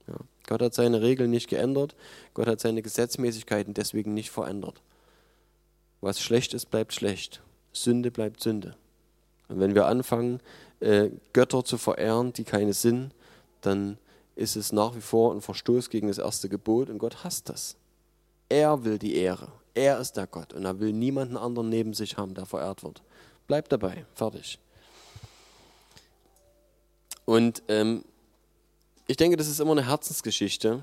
Ja. Gott hat seine Regeln nicht geändert, Gott hat seine Gesetzmäßigkeiten deswegen nicht verändert. Was schlecht ist, bleibt schlecht. Sünde bleibt Sünde. Und wenn wir anfangen, äh, Götter zu verehren, die keine sind, dann ist es nach wie vor ein Verstoß gegen das erste Gebot und Gott hasst das. Er will die Ehre. Er ist der Gott und er will niemanden anderen neben sich haben, der verehrt wird. Bleibt dabei, fertig. Und ähm, ich denke, das ist immer eine Herzensgeschichte.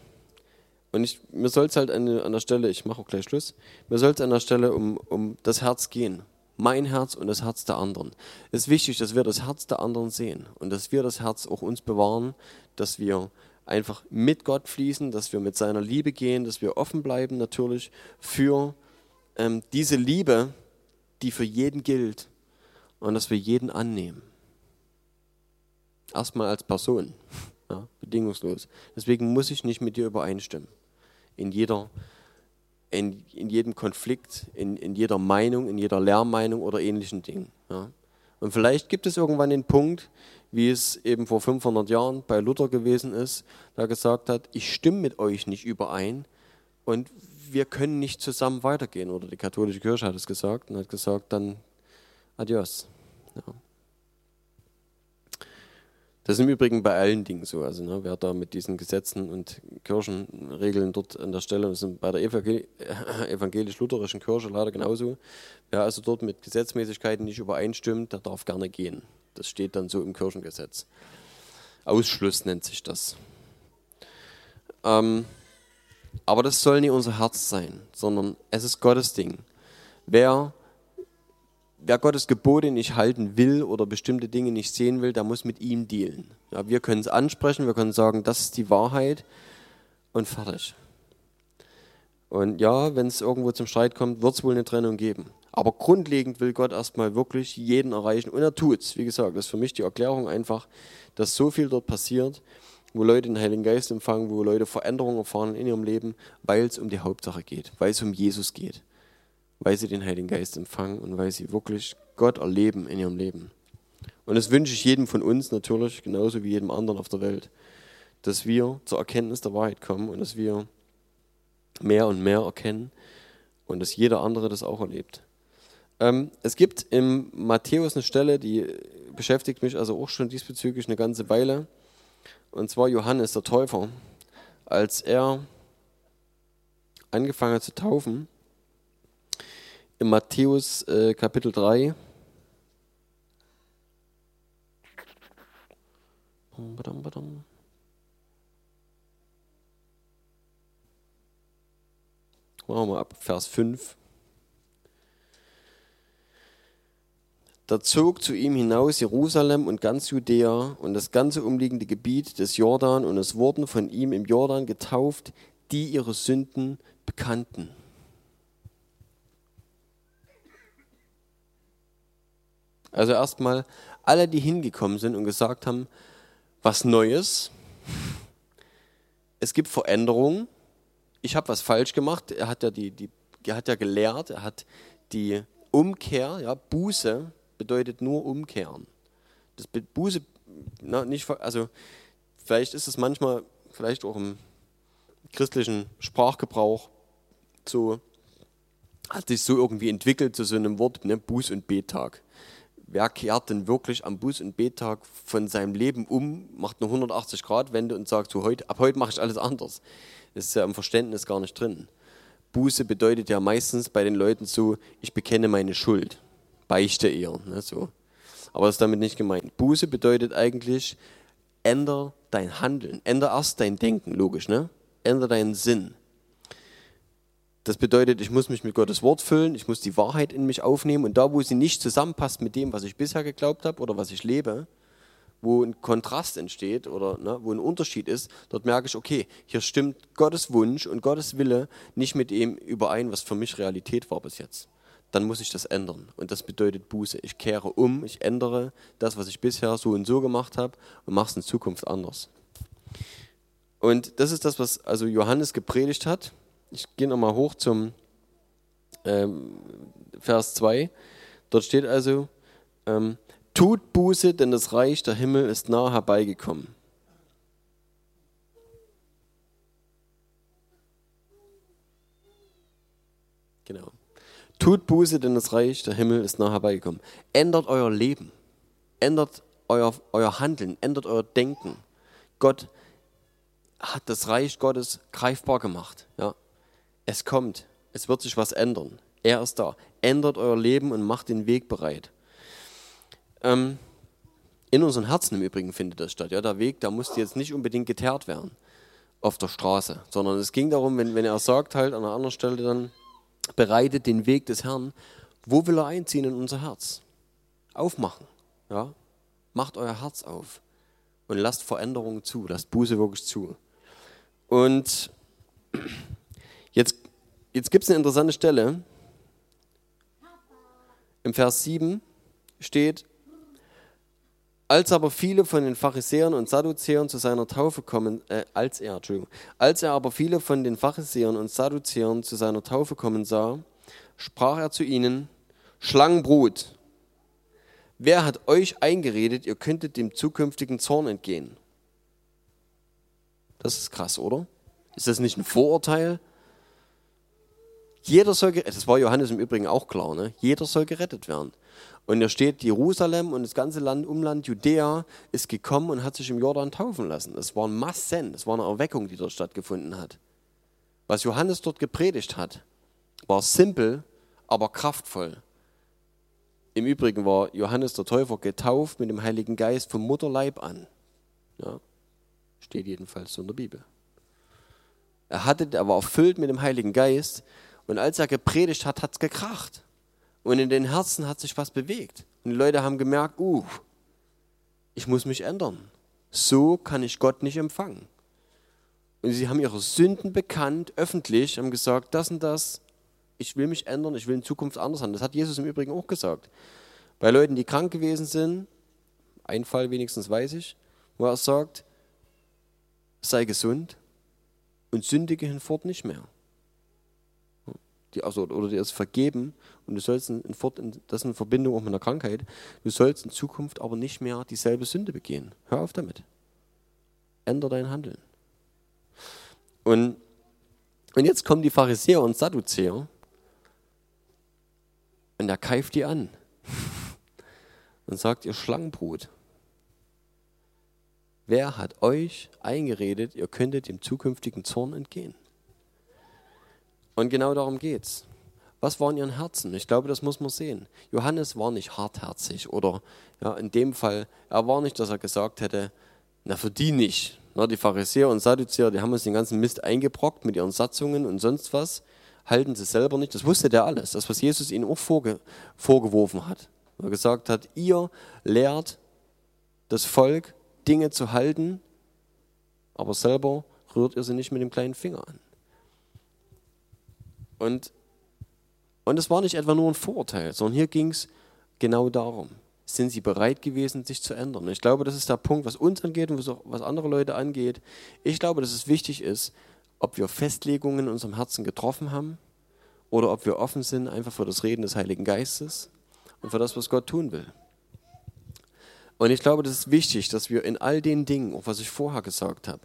Und ich, mir soll es halt an, an, der Stelle, ich mache auch gleich Schluss, mir soll es an der Stelle um, um das Herz gehen. Mein Herz und das Herz der anderen. Es ist wichtig, dass wir das Herz der anderen sehen und dass wir das Herz auch uns bewahren, dass wir einfach mit Gott fließen, dass wir mit seiner Liebe gehen, dass wir offen bleiben natürlich für ähm, diese Liebe, die für jeden gilt und dass wir jeden annehmen. Erstmal als Person ja, bedingungslos. Deswegen muss ich nicht mit dir übereinstimmen. In, jeder, in, in jedem Konflikt, in, in jeder Meinung, in jeder Lehrmeinung oder ähnlichen Dingen. Ja. Und vielleicht gibt es irgendwann den Punkt, wie es eben vor 500 Jahren bei Luther gewesen ist, der gesagt hat, ich stimme mit euch nicht überein und wir können nicht zusammen weitergehen. Oder die katholische Kirche hat es gesagt und hat gesagt, dann adios. Ja. Das ist im Übrigen bei allen Dingen so. Also ne, wer da mit diesen Gesetzen und Kirchenregeln dort an der Stelle, das sind bei der evangelisch-lutherischen Kirche leider genauso, wer also dort mit Gesetzmäßigkeiten nicht übereinstimmt, der darf gerne gehen. Das steht dann so im Kirchengesetz. Ausschluss nennt sich das. Ähm, aber das soll nicht unser Herz sein, sondern es ist Gottes Ding. Wer wer Gottes Gebote nicht halten will oder bestimmte Dinge nicht sehen will, der muss mit ihm dealen. Ja, wir können es ansprechen, wir können sagen, das ist die Wahrheit und fertig. Und ja, wenn es irgendwo zum Streit kommt, wird es wohl eine Trennung geben. Aber grundlegend will Gott erstmal wirklich jeden erreichen und er tut es. Wie gesagt, das ist für mich die Erklärung einfach, dass so viel dort passiert, wo Leute den Heiligen Geist empfangen, wo Leute Veränderungen erfahren in ihrem Leben, weil es um die Hauptsache geht, weil es um Jesus geht weil sie den Heiligen Geist empfangen und weil sie wirklich Gott erleben in ihrem Leben. Und das wünsche ich jedem von uns natürlich, genauso wie jedem anderen auf der Welt, dass wir zur Erkenntnis der Wahrheit kommen und dass wir mehr und mehr erkennen und dass jeder andere das auch erlebt. Ähm, es gibt im Matthäus eine Stelle, die beschäftigt mich also auch schon diesbezüglich eine ganze Weile. Und zwar Johannes der Täufer. Als er angefangen hat zu taufen, in Matthäus äh, Kapitel 3, badam, badam. Machen wir ab Vers 5. Da zog zu ihm hinaus Jerusalem und ganz Judäa und das ganze umliegende Gebiet des Jordan, und es wurden von ihm im Jordan getauft, die ihre Sünden bekannten. Also erstmal alle, die hingekommen sind und gesagt haben, was Neues, es gibt Veränderungen, ich habe was falsch gemacht, er hat ja, die, die, er hat ja gelehrt, er hat die Umkehr, ja, Buße bedeutet nur umkehren. Das Buße, na, nicht, also vielleicht ist es manchmal, vielleicht auch im christlichen Sprachgebrauch so, hat sich so irgendwie entwickelt zu so einem Wort, ne, Buß- und Bettag. Wer kehrt denn wirklich am Buß- und Bettag von seinem Leben um, macht eine 180-Grad-Wende und sagt so, heute, ab heute mache ich alles anders? Das ist ja im Verständnis gar nicht drin. Buße bedeutet ja meistens bei den Leuten so, ich bekenne meine Schuld. Beichte eher. Ne, so. Aber das ist damit nicht gemeint. Buße bedeutet eigentlich, änder dein Handeln, änder erst dein Denken, logisch, ne? Änder deinen Sinn. Das bedeutet, ich muss mich mit Gottes Wort füllen, ich muss die Wahrheit in mich aufnehmen und da, wo sie nicht zusammenpasst mit dem, was ich bisher geglaubt habe oder was ich lebe, wo ein Kontrast entsteht oder ne, wo ein Unterschied ist, dort merke ich, okay, hier stimmt Gottes Wunsch und Gottes Wille nicht mit dem überein, was für mich Realität war bis jetzt. Dann muss ich das ändern. Und das bedeutet Buße. Ich kehre um, ich ändere das, was ich bisher so und so gemacht habe und mache es in Zukunft anders. Und das ist das, was also Johannes gepredigt hat ich gehe nochmal hoch zum ähm, Vers 2. Dort steht also, ähm, tut Buße, denn das Reich der Himmel ist nah herbeigekommen. Genau. Tut Buße, denn das Reich der Himmel ist nah herbeigekommen. Ändert euer Leben. Ändert euer, euer Handeln. Ändert euer Denken. Gott hat das Reich Gottes greifbar gemacht. Ja? Es kommt, es wird sich was ändern. Er ist da. Ändert euer Leben und macht den Weg bereit. Ähm, in unseren Herzen im Übrigen findet das statt. Ja, der Weg, der musste jetzt nicht unbedingt geteert werden auf der Straße, sondern es ging darum, wenn, wenn er sagt halt an einer anderen Stelle dann, bereitet den Weg des Herrn, wo will er einziehen in unser Herz? Aufmachen. Ja? Macht euer Herz auf und lasst Veränderungen zu, lasst Buße wirklich zu. Und Jetzt, jetzt gibt es eine interessante Stelle. Im Vers 7 steht, als aber viele von den Pharisäern und Sadduzäern zu seiner Taufe kommen, äh, als er, Entschuldigung, als er aber viele von den Pharisäern und Sadduzäern zu seiner Taufe kommen sah, sprach er zu ihnen, Schlangenbrut, wer hat euch eingeredet, ihr könntet dem zukünftigen Zorn entgehen? Das ist krass, oder? Ist das nicht ein Vorurteil? Jeder soll, das war Johannes im Übrigen auch klar, ne? jeder soll gerettet werden. Und da steht, Jerusalem und das ganze Land, Umland Judäa ist gekommen und hat sich im Jordan taufen lassen. Das waren Massen, das war eine Erweckung, die dort stattgefunden hat. Was Johannes dort gepredigt hat, war simpel, aber kraftvoll. Im Übrigen war Johannes der Täufer getauft mit dem Heiligen Geist vom Mutterleib an. Ja, steht jedenfalls so in der Bibel. Er, hatte, er war erfüllt mit dem Heiligen Geist und als er gepredigt hat, hat es gekracht. Und in den Herzen hat sich was bewegt. Und die Leute haben gemerkt, uh, ich muss mich ändern. So kann ich Gott nicht empfangen. Und sie haben ihre Sünden bekannt, öffentlich, haben gesagt, das und das, ich will mich ändern, ich will in Zukunft anders sein. Das hat Jesus im Übrigen auch gesagt. Bei Leuten, die krank gewesen sind, ein Fall wenigstens weiß ich, wo er sagt, sei gesund und sündige hinfort nicht mehr die, also, oder dir ist vergeben und du sollst in, in, das in Verbindung auch mit einer Krankheit, du sollst in Zukunft aber nicht mehr dieselbe Sünde begehen. Hör auf damit. Änder dein Handeln. Und, und jetzt kommen die Pharisäer und Sadduzäer und er keift die an (laughs) und sagt, ihr Schlangenbrut. Wer hat euch eingeredet, ihr könntet dem zukünftigen Zorn entgehen? Und genau darum geht's. Was war in ihren Herzen? Ich glaube, das muss man sehen. Johannes war nicht hartherzig oder ja, in dem Fall, er war nicht, dass er gesagt hätte, na für die nicht. Na, die Pharisäer und Sadduzäer, die haben uns den ganzen Mist eingebrockt mit ihren Satzungen und sonst was, halten sie selber nicht. Das wusste der alles, das, was Jesus ihnen auch vorge vorgeworfen hat. Er gesagt hat, ihr lehrt das Volk, Dinge zu halten, aber selber rührt ihr sie nicht mit dem kleinen Finger an. Und, und es war nicht etwa nur ein Vorurteil, sondern hier ging es genau darum. Sind sie bereit gewesen, sich zu ändern? Und ich glaube, das ist der Punkt, was uns angeht und was andere Leute angeht. Ich glaube, dass es wichtig ist, ob wir Festlegungen in unserem Herzen getroffen haben oder ob wir offen sind einfach für das Reden des Heiligen Geistes und für das, was Gott tun will. Und ich glaube, das ist wichtig, dass wir in all den Dingen, auch was ich vorher gesagt habe,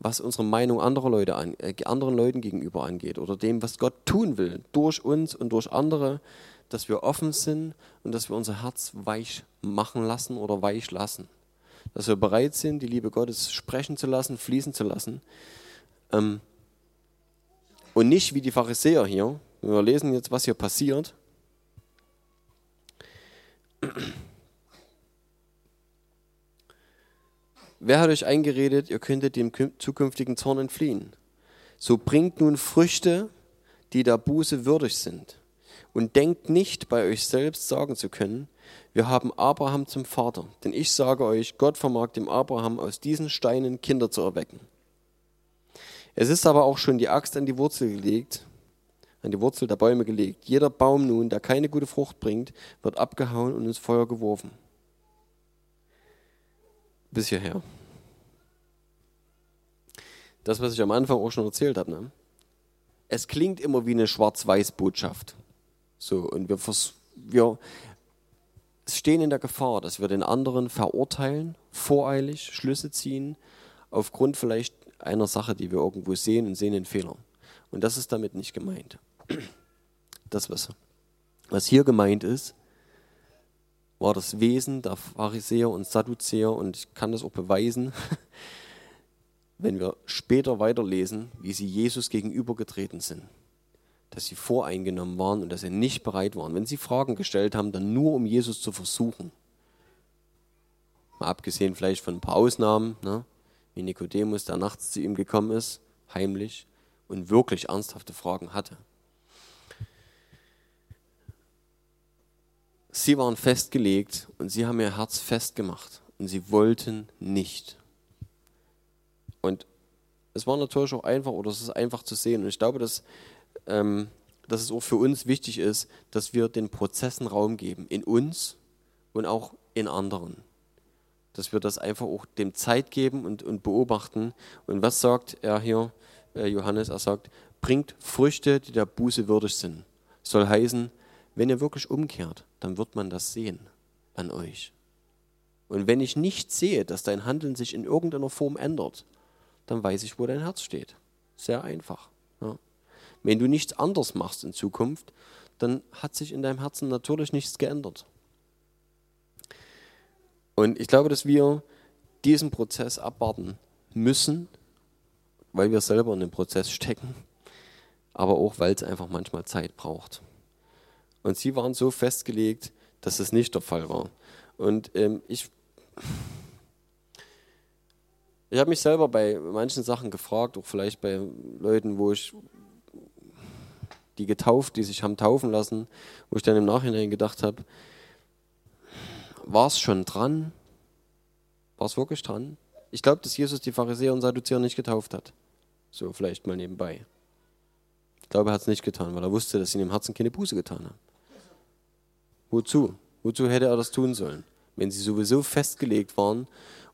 was unsere Meinung anderer Leute an, äh, anderen Leuten gegenüber angeht oder dem, was Gott tun will, durch uns und durch andere, dass wir offen sind und dass wir unser Herz weich machen lassen oder weich lassen. Dass wir bereit sind, die Liebe Gottes sprechen zu lassen, fließen zu lassen. Ähm, und nicht wie die Pharisäer hier. Wir lesen jetzt, was hier passiert. Wer hat euch eingeredet, ihr könntet dem zukünftigen Zorn entfliehen? So bringt nun Früchte, die der Buße würdig sind. Und denkt nicht bei euch selbst sagen zu können, wir haben Abraham zum Vater. Denn ich sage euch, Gott vermag dem Abraham aus diesen Steinen Kinder zu erwecken. Es ist aber auch schon die Axt an die Wurzel gelegt, an die Wurzel der Bäume gelegt. Jeder Baum nun, der keine gute Frucht bringt, wird abgehauen und ins Feuer geworfen bis hierher. Das, was ich am Anfang auch schon erzählt habe. Ne? Es klingt immer wie eine Schwarz-Weiß-Botschaft. So, und wir, wir stehen in der Gefahr, dass wir den anderen verurteilen, voreilig Schlüsse ziehen, aufgrund vielleicht einer Sache, die wir irgendwo sehen und sehen den Fehler. Und das ist damit nicht gemeint. Das, was, was hier gemeint ist, war das Wesen der Pharisäer und Sadduzäer und ich kann das auch beweisen, (laughs) wenn wir später weiterlesen, wie sie Jesus gegenübergetreten sind. Dass sie voreingenommen waren und dass sie nicht bereit waren. Wenn sie Fragen gestellt haben, dann nur um Jesus zu versuchen. Mal abgesehen vielleicht von ein paar Ausnahmen, ne? wie Nikodemus, der nachts zu ihm gekommen ist, heimlich und wirklich ernsthafte Fragen hatte. Sie waren festgelegt und sie haben ihr Herz festgemacht und sie wollten nicht. Und es war natürlich auch einfach, oder es ist einfach zu sehen. Und ich glaube, dass, ähm, dass es auch für uns wichtig ist, dass wir den Prozessen Raum geben, in uns und auch in anderen. Dass wir das einfach auch dem Zeit geben und, und beobachten. Und was sagt er hier, äh, Johannes? Er sagt, bringt Früchte, die der Buße würdig sind. Soll heißen, wenn ihr wirklich umkehrt, dann wird man das sehen an euch. Und wenn ich nicht sehe, dass dein Handeln sich in irgendeiner Form ändert, dann weiß ich, wo dein Herz steht. Sehr einfach. Ja. Wenn du nichts anders machst in Zukunft, dann hat sich in deinem Herzen natürlich nichts geändert. Und ich glaube, dass wir diesen Prozess abwarten müssen, weil wir selber in dem Prozess stecken, aber auch, weil es einfach manchmal Zeit braucht. Und sie waren so festgelegt, dass es nicht der Fall war. Und ähm, ich, ich habe mich selber bei manchen Sachen gefragt, auch vielleicht bei Leuten, wo ich die getauft, die sich haben taufen lassen, wo ich dann im Nachhinein gedacht habe, war es schon dran? War es wirklich dran? Ich glaube, dass Jesus die Pharisäer und Sadduzäer nicht getauft hat. So vielleicht mal nebenbei. Ich glaube, er hat es nicht getan, weil er wusste, dass sie in dem Herzen keine Buße getan haben. Wozu? Wozu hätte er das tun sollen? Wenn sie sowieso festgelegt waren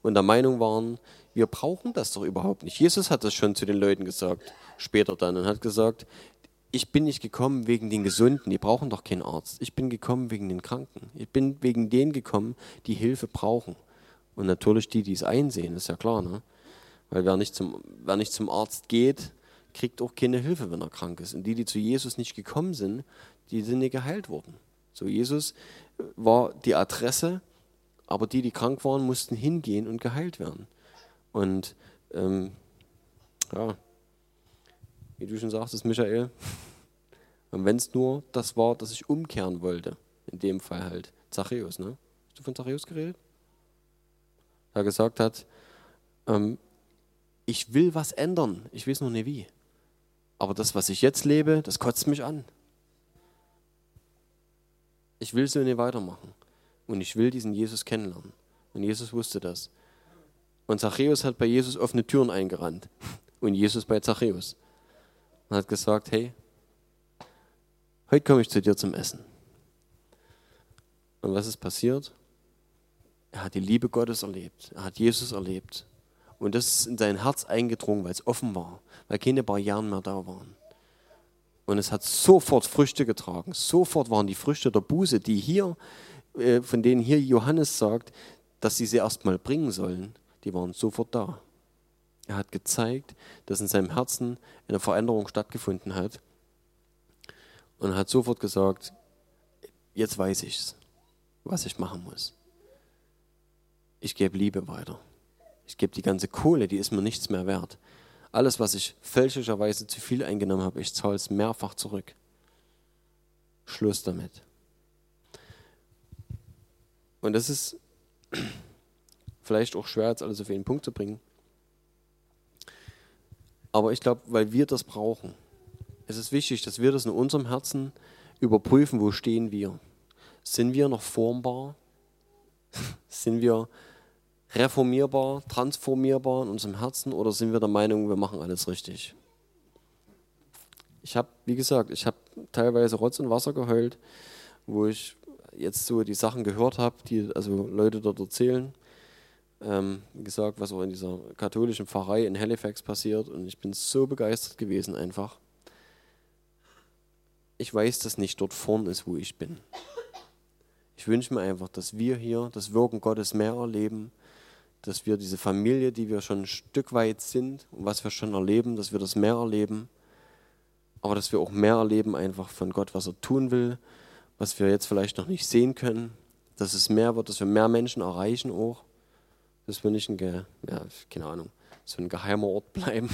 und der Meinung waren, wir brauchen das doch überhaupt nicht. Jesus hat das schon zu den Leuten gesagt, später dann, und hat gesagt, ich bin nicht gekommen wegen den Gesunden, die brauchen doch keinen Arzt. Ich bin gekommen wegen den Kranken. Ich bin wegen denen gekommen, die Hilfe brauchen. Und natürlich die, die es einsehen, ist ja klar, ne? Weil wer nicht, zum, wer nicht zum Arzt geht, kriegt auch keine Hilfe, wenn er krank ist. Und die, die zu Jesus nicht gekommen sind, die sind nicht geheilt worden. So, Jesus war die Adresse, aber die, die krank waren, mussten hingehen und geheilt werden. Und ähm, ja, wie du schon sagtest, Michael, (laughs) und wenn es nur das war, dass ich umkehren wollte, in dem Fall halt Zachäus, ne? Hast du von Zachäus geredet? Er gesagt hat, ähm, ich will was ändern, ich weiß noch nicht wie. Aber das, was ich jetzt lebe, das kotzt mich an. Ich will so nicht weitermachen. Und ich will diesen Jesus kennenlernen. Und Jesus wusste das. Und Zachäus hat bei Jesus offene Türen eingerannt. Und Jesus bei Zachäus. Und hat gesagt, hey, heute komme ich zu dir zum Essen. Und was ist passiert? Er hat die Liebe Gottes erlebt. Er hat Jesus erlebt. Und das ist in sein Herz eingedrungen, weil es offen war, weil keine Barrieren mehr da waren. Und es hat sofort Früchte getragen. Sofort waren die Früchte der Buße, die hier, äh, von denen hier Johannes sagt, dass sie sie erstmal bringen sollen, die waren sofort da. Er hat gezeigt, dass in seinem Herzen eine Veränderung stattgefunden hat und hat sofort gesagt, jetzt weiß ich's, was ich machen muss. Ich gebe Liebe weiter. Ich gebe die ganze Kohle, die ist mir nichts mehr wert. Alles, was ich fälschlicherweise zu viel eingenommen habe, ich zahle es mehrfach zurück. Schluss damit. Und das ist (clears throat) vielleicht auch schwer, jetzt alles auf einen Punkt zu bringen. Aber ich glaube, weil wir das brauchen, es ist wichtig, dass wir das in unserem Herzen überprüfen, wo stehen wir. Sind wir noch formbar? (laughs) Sind wir reformierbar, transformierbar in unserem Herzen oder sind wir der Meinung, wir machen alles richtig? Ich habe, wie gesagt, ich habe teilweise Rotz und Wasser geheult, wo ich jetzt so die Sachen gehört habe, die also Leute dort erzählen. Ähm, wie gesagt, was auch in dieser katholischen Pfarrei in Halifax passiert und ich bin so begeistert gewesen einfach. Ich weiß, dass nicht dort vorn ist, wo ich bin. Ich wünsche mir einfach, dass wir hier das Wirken Gottes mehr erleben, dass wir diese Familie, die wir schon ein Stück weit sind und was wir schon erleben, dass wir das mehr erleben, aber dass wir auch mehr erleben einfach von Gott, was er tun will, was wir jetzt vielleicht noch nicht sehen können, dass es mehr wird, dass wir mehr Menschen erreichen auch, dass wir nicht ein, ja, keine Ahnung, so ein geheimer Ort bleiben,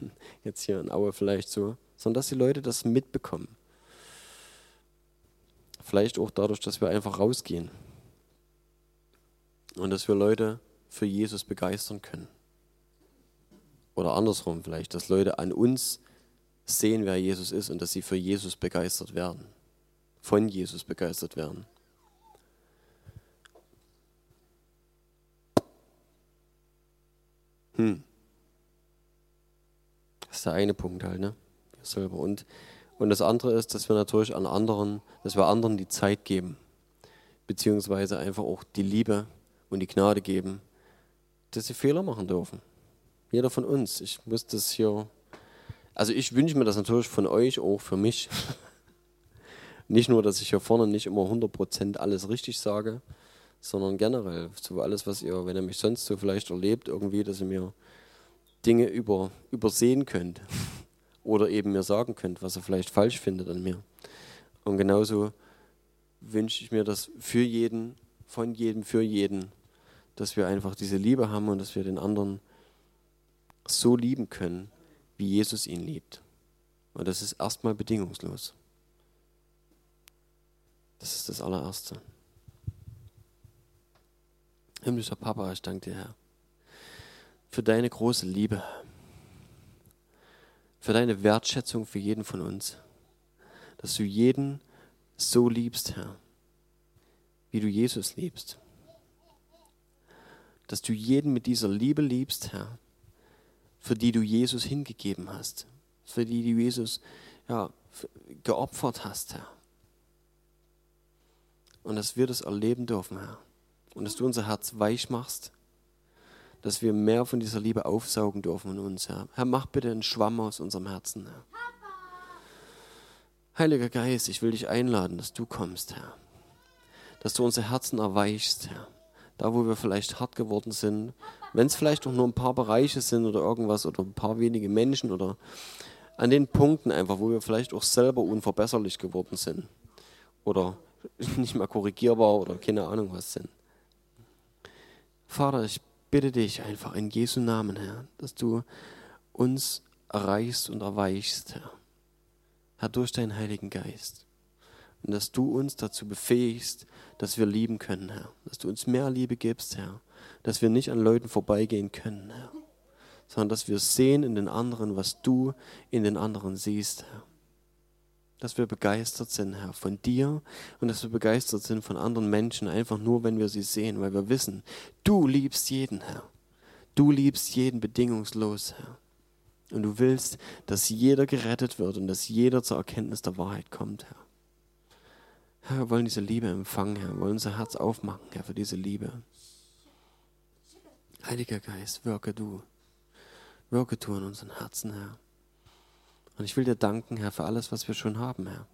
(laughs) jetzt hier in Aue vielleicht so, sondern dass die Leute das mitbekommen. Vielleicht auch dadurch, dass wir einfach rausgehen und dass wir Leute für Jesus begeistern können. Oder andersrum vielleicht, dass Leute an uns sehen, wer Jesus ist und dass sie für Jesus begeistert werden, von Jesus begeistert werden. Hm. Das ist der eine Punkt halt, ne? Selber. Und, und das andere ist, dass wir natürlich an anderen, dass wir anderen die Zeit geben, beziehungsweise einfach auch die Liebe und die Gnade geben, dass sie Fehler machen dürfen. Jeder von uns. Ich muss das hier. Also ich wünsche mir das natürlich von euch, auch für mich. (laughs) nicht nur, dass ich hier vorne nicht immer 100% alles richtig sage, sondern generell so alles, was ihr, wenn ihr mich sonst so vielleicht erlebt, irgendwie, dass ihr mir Dinge über, übersehen könnt (laughs) oder eben mir sagen könnt, was ihr vielleicht falsch findet an mir. Und genauso wünsche ich mir das für jeden, von jedem, für jeden, dass wir einfach diese Liebe haben und dass wir den anderen so lieben können, wie Jesus ihn liebt. Und das ist erstmal bedingungslos. Das ist das allererste. Himmlischer Papa, ich danke dir, Herr, für deine große Liebe, für deine Wertschätzung für jeden von uns, dass du jeden so liebst, Herr, wie du Jesus liebst dass du jeden mit dieser Liebe liebst, Herr, für die du Jesus hingegeben hast, für die du Jesus ja, geopfert hast, Herr. Und dass wir das erleben dürfen, Herr. Und dass du unser Herz weich machst, dass wir mehr von dieser Liebe aufsaugen dürfen in uns, Herr. Herr, mach bitte einen Schwamm aus unserem Herzen, Herr. Heiliger Geist, ich will dich einladen, dass du kommst, Herr. Dass du unsere Herzen erweichst, Herr da wo wir vielleicht hart geworden sind, wenn es vielleicht auch nur ein paar Bereiche sind oder irgendwas oder ein paar wenige Menschen oder an den Punkten einfach, wo wir vielleicht auch selber unverbesserlich geworden sind oder (laughs) nicht mehr korrigierbar oder keine Ahnung was sind. Vater, ich bitte dich einfach in Jesu Namen, Herr, dass du uns erreichst und erweichst, Herr. Herr, durch deinen Heiligen Geist. Und dass du uns dazu befähigst, dass wir lieben können, Herr. Dass du uns mehr Liebe gibst, Herr. Dass wir nicht an Leuten vorbeigehen können, Herr. Sondern dass wir sehen in den anderen, was du in den anderen siehst, Herr. Dass wir begeistert sind, Herr, von dir und dass wir begeistert sind von anderen Menschen, einfach nur, wenn wir sie sehen, weil wir wissen, du liebst jeden, Herr. Du liebst jeden bedingungslos, Herr. Und du willst, dass jeder gerettet wird und dass jeder zur Erkenntnis der Wahrheit kommt, Herr. Herr, wir wollen diese Liebe empfangen, Herr. Wir wollen unser Herz aufmachen, Herr, für diese Liebe. Heiliger Geist, wirke du. Wirke du in unseren Herzen, Herr. Und ich will dir danken, Herr, für alles, was wir schon haben, Herr.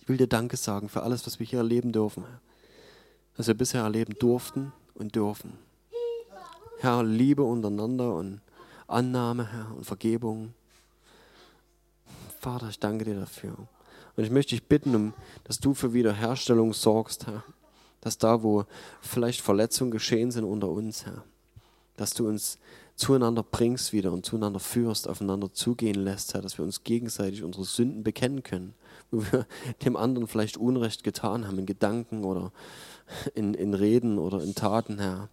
Ich will dir Danke sagen für alles, was wir hier erleben dürfen, Herr. Was wir bisher erleben durften und dürfen. Herr, Liebe untereinander und Annahme, Herr, und Vergebung. Vater, ich danke dir dafür. Und ich möchte dich bitten, dass du für Wiederherstellung sorgst, Herr. Dass da, wo vielleicht Verletzungen geschehen sind unter uns, Herr, dass du uns zueinander bringst wieder und zueinander führst, aufeinander zugehen lässt, Herr, dass wir uns gegenseitig unsere Sünden bekennen können, wo wir (laughs) dem anderen vielleicht Unrecht getan haben, in Gedanken oder in, in Reden oder in Taten, Herr.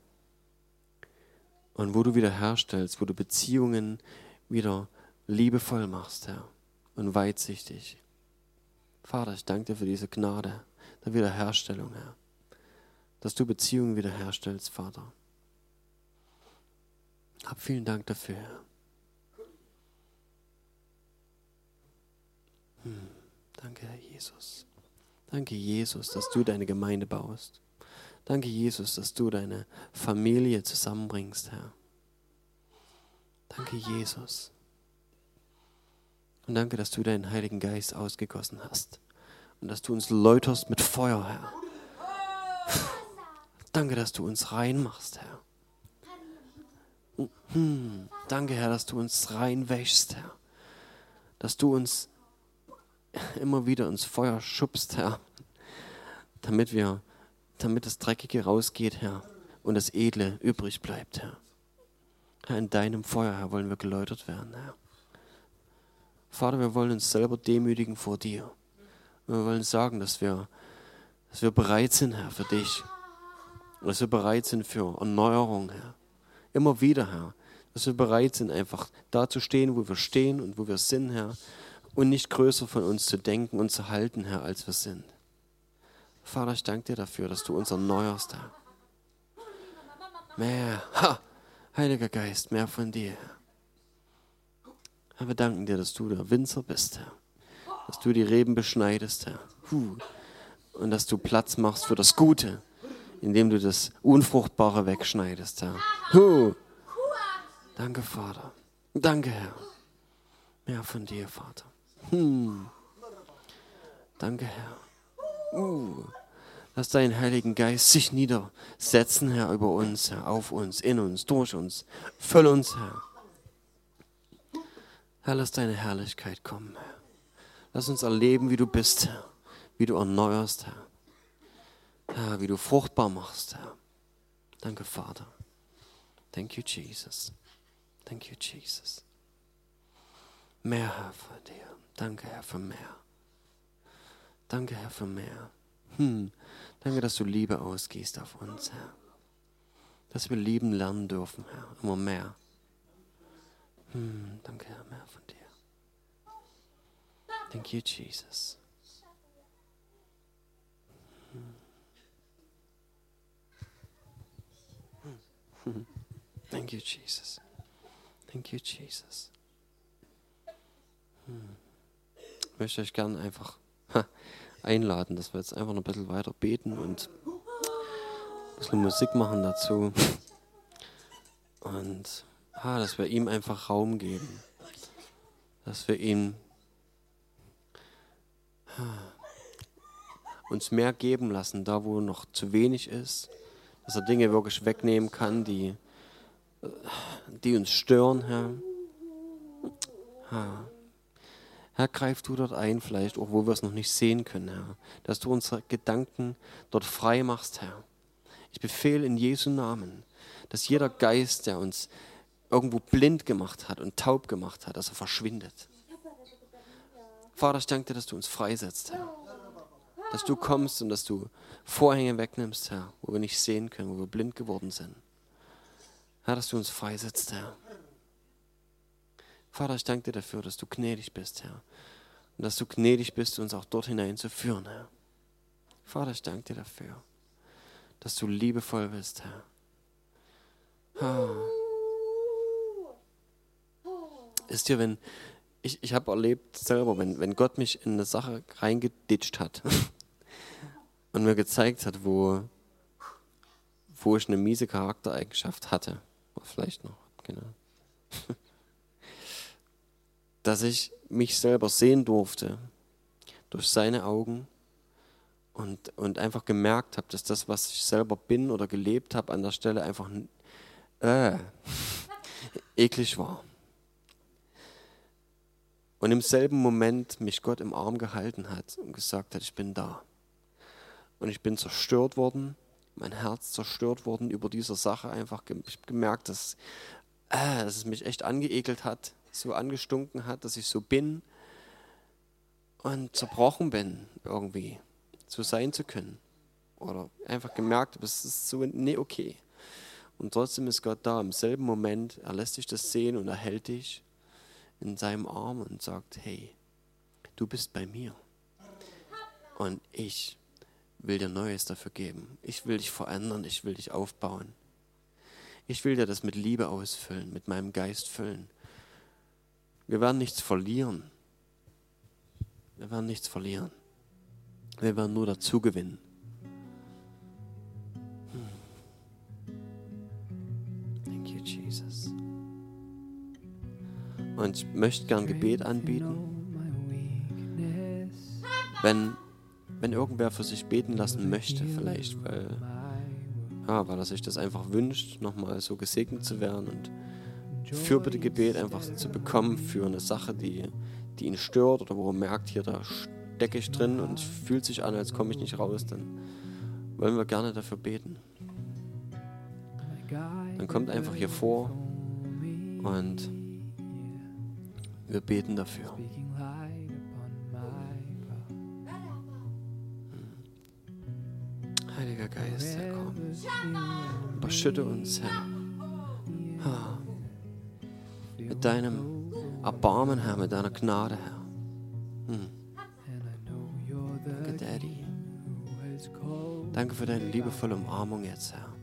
Und wo du wieder herstellst, wo du Beziehungen wieder liebevoll machst, Herr, und weitsichtig. Vater, ich danke dir für diese Gnade der Wiederherstellung, Herr. Dass du Beziehungen wiederherstellst, Vater. Hab vielen Dank dafür, Herr. Hm, danke, Herr Jesus. Danke, Jesus, dass du deine Gemeinde baust. Danke, Jesus, dass du deine Familie zusammenbringst, Herr. Danke, Jesus. Und danke, dass du deinen Heiligen Geist ausgegossen hast. Und dass du uns läuterst mit Feuer, Herr. Danke, dass du uns reinmachst, Herr. Hm, danke, Herr, dass du uns reinwäschst, Herr. Dass du uns immer wieder ins Feuer schubst, Herr. Damit wir damit das Dreckige rausgeht, Herr, und das Edle übrig bleibt, Herr. Herr, in deinem Feuer, Herr, wollen wir geläutert werden, Herr. Vater, wir wollen uns selber demütigen vor dir. Wir wollen sagen, dass wir, dass wir bereit sind, Herr, für dich. Dass wir bereit sind für Erneuerung, Herr. Immer wieder, Herr. Dass wir bereit sind, einfach da zu stehen, wo wir stehen und wo wir sind, Herr. Und nicht größer von uns zu denken und zu halten, Herr, als wir sind. Vater, ich danke dir dafür, dass du uns erneuerst, Herr. Mehr, ha, Heiliger Geist, mehr von dir. Herr, wir danken dir, dass du der Winzer bist, Herr. Dass du die Reben beschneidest, Herr. Huh. Und dass du Platz machst für das Gute, indem du das Unfruchtbare wegschneidest, Herr. Huh. Danke, Vater. Danke, Herr. Mehr von dir, Vater. Hm. Danke, Herr. Uh, lass deinen Heiligen Geist sich niedersetzen, Herr, über uns, Herr, auf uns, in uns, durch uns. Füll uns, Herr. Herr, lass deine Herrlichkeit kommen, Herr. Lass uns erleben, wie du bist, Herr. Wie du erneuerst, Herr. Herr, wie du fruchtbar machst, Herr. Danke, Vater. Thank you, Jesus. Thank you, Jesus. Mehr, Herr, von dir. Danke, Herr, für mehr. Danke, Herr, für mehr. Hm. Danke, dass du Liebe ausgehst auf uns, Herr. Dass wir lieben lernen dürfen, Herr. Immer mehr. Hm. Danke, Herr, mehr von dir. Thank you, Jesus. Hm. Thank you, Jesus. Thank you, Jesus. Hm. Ich möchte euch gerne einfach einladen, dass wir jetzt einfach noch ein bisschen weiter beten und ein bisschen Musik machen dazu. Und ah, dass wir ihm einfach Raum geben. Dass wir ihm ah, uns mehr geben lassen, da wo noch zu wenig ist. Dass er Dinge wirklich wegnehmen kann, die, die uns stören, Herr. Ah. Herr, greif du dort ein, vielleicht auch wo wir es noch nicht sehen können, Herr. Dass du unsere Gedanken dort frei machst, Herr. Ich befehle in Jesu Namen, dass jeder Geist, der uns irgendwo blind gemacht hat und taub gemacht hat, dass er verschwindet. Vater, ich danke dir, dass du uns freisetzt, Herr. Dass du kommst und dass du Vorhänge wegnimmst, Herr, wo wir nicht sehen können, wo wir blind geworden sind. Herr, dass du uns freisetzt, Herr. Vater, ich danke dir dafür, dass du gnädig bist, Herr. Und dass du gnädig bist, uns auch dort hineinzuführen, Herr. Vater, ich danke dir dafür, dass du liebevoll bist, Herr. Ah. Ist dir, wenn, ich, ich habe erlebt selber, wenn, wenn Gott mich in eine Sache reingeditscht hat (laughs) und mir gezeigt hat, wo, wo ich eine miese Charaktereigenschaft hatte, vielleicht noch, genau, (laughs) dass ich mich selber sehen durfte durch seine Augen und, und einfach gemerkt habe, dass das, was ich selber bin oder gelebt habe, an der Stelle einfach äh, (laughs) eklig war. Und im selben Moment mich Gott im Arm gehalten hat und gesagt hat, ich bin da. Und ich bin zerstört worden, mein Herz zerstört worden über diese Sache. Einfach gemerkt, dass, äh, dass es mich echt angeekelt hat, so angestunken hat, dass ich so bin und zerbrochen bin irgendwie, so sein zu können. Oder einfach gemerkt, es ist so, nee, okay. Und trotzdem ist Gott da im selben Moment, er lässt dich das sehen und er hält dich in seinem Arm und sagt, hey, du bist bei mir. Und ich will dir Neues dafür geben. Ich will dich verändern, ich will dich aufbauen. Ich will dir das mit Liebe ausfüllen, mit meinem Geist füllen. Wir werden nichts verlieren. Wir werden nichts verlieren. Wir werden nur dazu gewinnen. Und ich möchte gern Gebet anbieten. Wenn, wenn irgendwer für sich beten lassen möchte, vielleicht, weil, ja, weil er sich das einfach wünscht, nochmal so gesegnet zu werden und Fürbitte-Gebet einfach zu bekommen für eine Sache, die, die ihn stört oder wo er merkt, hier, da stecke ich drin und fühlt sich an, als komme ich nicht raus, dann wollen wir gerne dafür beten. Dann kommt einfach hier vor und wir beten dafür. Heiliger Geist, Herr, komm. Überschütte uns, Herr. Mit deinem Erbarmen, Herr, mit deiner Gnade, Herr. Hm. Danke, Daddy. Danke für deine liebevolle Umarmung jetzt, Herr.